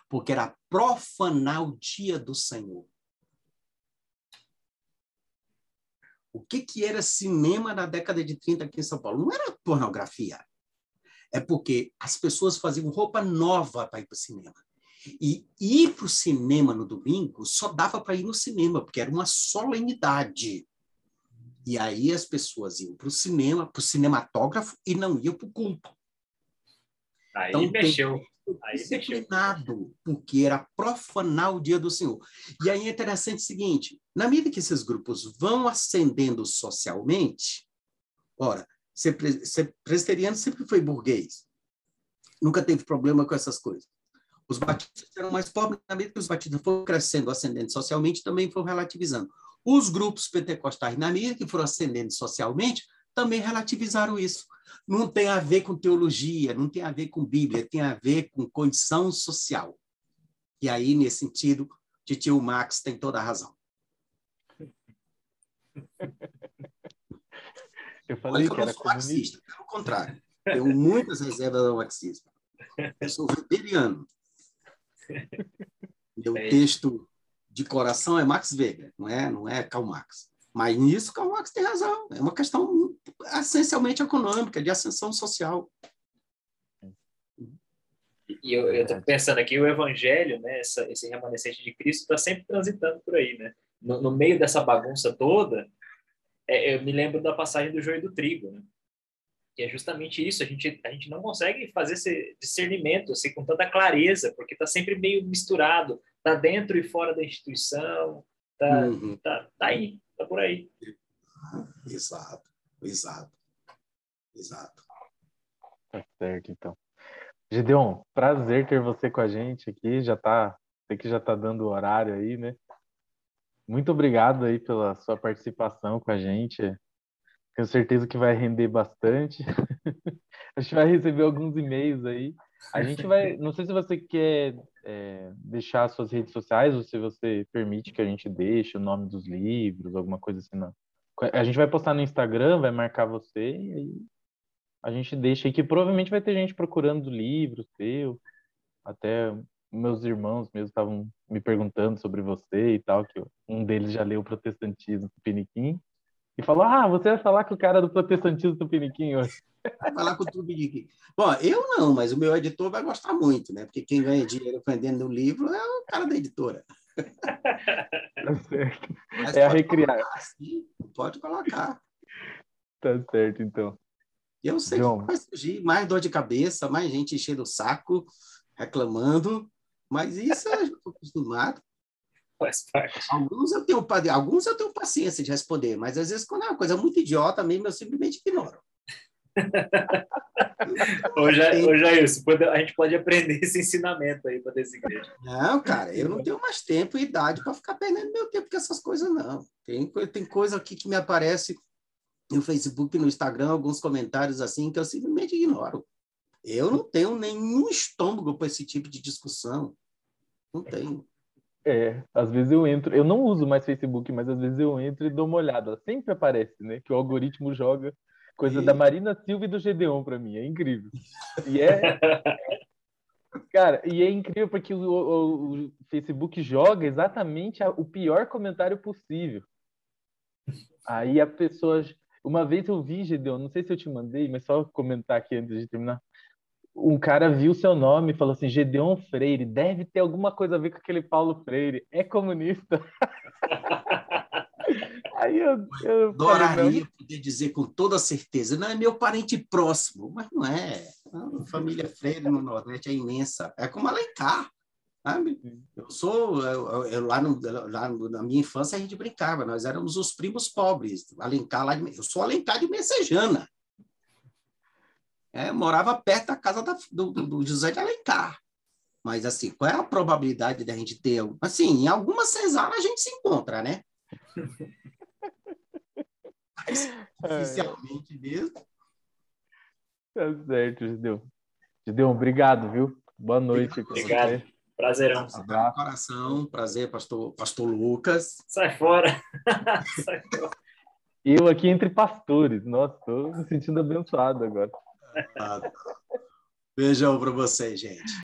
Porque era profanar o dia do Senhor. O que, que era cinema na década de 30 aqui em São Paulo? Não era pornografia. É porque as pessoas faziam roupa nova para ir para o cinema. E ir para o cinema no domingo só dava para ir no cinema, porque era uma solenidade. E aí as pessoas iam para o cinema, para o cinematógrafo, e não iam para o culto. Aí então, mexeu. Aí disciplinado, porque era profanar o dia do Senhor. E aí é interessante o seguinte: na medida que esses grupos vão ascendendo socialmente, ora, ser presbiteriano sempre foi burguês, nunca teve problema com essas coisas. Os batistas eram mais pobres, na medida que os batistas foram crescendo, ascendendo socialmente, também foram relativizando. Os grupos pentecostais, na medida que foram ascendendo socialmente, também relativizaram isso. Não tem a ver com teologia, não tem a ver com Bíblia, tem a ver com condição social. E aí, nesse sentido, tio Max tem toda a razão. Eu falei Olha, que, eu era sou marxista, pelo contrário. Tenho muitas reservas ao marxismo. Eu sou weberiano. Meu texto de coração é Max Weber, não é, não é Karl Marx. Mas nisso Karl Marx tem razão. É uma questão essencialmente econômica, de ascensão social. E eu estou pensando aqui, o evangelho, né, essa, esse remanescente de Cristo está sempre transitando por aí, né? No, no meio dessa bagunça toda, é, eu me lembro da passagem do joio do trigo, né? E é justamente isso, a gente, a gente não consegue fazer esse discernimento assim, com tanta clareza, porque está sempre meio misturado, está dentro e fora da instituição, está uhum. tá, tá aí, está por aí. Exato, exato, exato. Tá certo, então. Gideon, prazer ter você com a gente aqui, já tá, sei que já tá dando o horário aí, né? Muito obrigado aí pela sua participação com a gente. Tenho certeza que vai render bastante. a gente vai receber alguns e-mails aí. A gente vai. Não sei se você quer é, deixar suas redes sociais ou se você permite que a gente deixe o nome dos livros, alguma coisa assim. Não. A gente vai postar no Instagram, vai marcar você e aí a gente deixa aí que provavelmente vai ter gente procurando livros seu. Até meus irmãos mesmo estavam me perguntando sobre você e tal, que um deles já leu o Protestantismo Piniquim e falou: Ah, você vai falar com o cara do protestantismo do Piniquim hoje. Vai falar com o Tupiniquim. Bom, eu não, mas o meu editor vai gostar muito, né? Porque quem ganha dinheiro vendendo o livro é o cara da editora. Tá certo. Mas é a recriar. Colocar, sim, pode colocar. Tá certo, então. Eu sei John. que vai surgir mais dor de cabeça, mais gente enchendo o saco, reclamando, mas isso eu estou acostumado. Faz parte. Alguns eu, tenho, alguns eu tenho paciência de responder, mas às vezes, quando é uma coisa muito idiota mesmo, eu simplesmente ignoro. ô, Jailson, a gente pode aprender esse ensinamento aí para desse igreja. Não, cara, eu não tenho mais tempo e idade para ficar perdendo meu tempo com essas coisas, não. Tem, tem coisa aqui que me aparece no Facebook, no Instagram, alguns comentários assim que eu simplesmente ignoro. Eu não tenho nenhum estômago para esse tipo de discussão. Não tenho. É, às vezes eu entro, eu não uso mais Facebook, mas às vezes eu entro e dou uma olhada. Sempre aparece, né? Que o algoritmo joga coisa e... da Marina Silva e do Gedeon para mim. É incrível. E é. Cara, e é incrível porque o, o, o Facebook joga exatamente a, o pior comentário possível. Aí a pessoa. Uma vez eu vi, Gedeon, não sei se eu te mandei, mas só comentar aqui antes de terminar um cara viu seu nome e falou assim: Gedeon Freire, deve ter alguma coisa a ver com aquele Paulo Freire, é comunista. Aí eu, eu adoraria poder dizer com toda certeza, não é meu parente próximo, mas não é. A família Freire no Nordeste é imensa, é como Alencar. Sabe? Eu sou, eu, eu, lá, no, lá na minha infância a gente brincava, nós éramos os primos pobres. Alencar lá de, eu sou Alencar de Messejana é, morava perto da casa da, do, do, José de Alencar. Mas, assim, qual é a probabilidade da gente ter... Assim, em alguma cesárea a gente se encontra, né? Mas, oficialmente mesmo... Tá certo, Gideon. Gideon, obrigado, viu? Boa noite. Obrigado. Você. Prazerão. Abraço. Coração. Prazer, pastor, pastor Lucas. Sai fora. Sai fora. Eu aqui entre pastores. Nossa, estou me sentindo abençoado agora. Beijão para vocês, gente.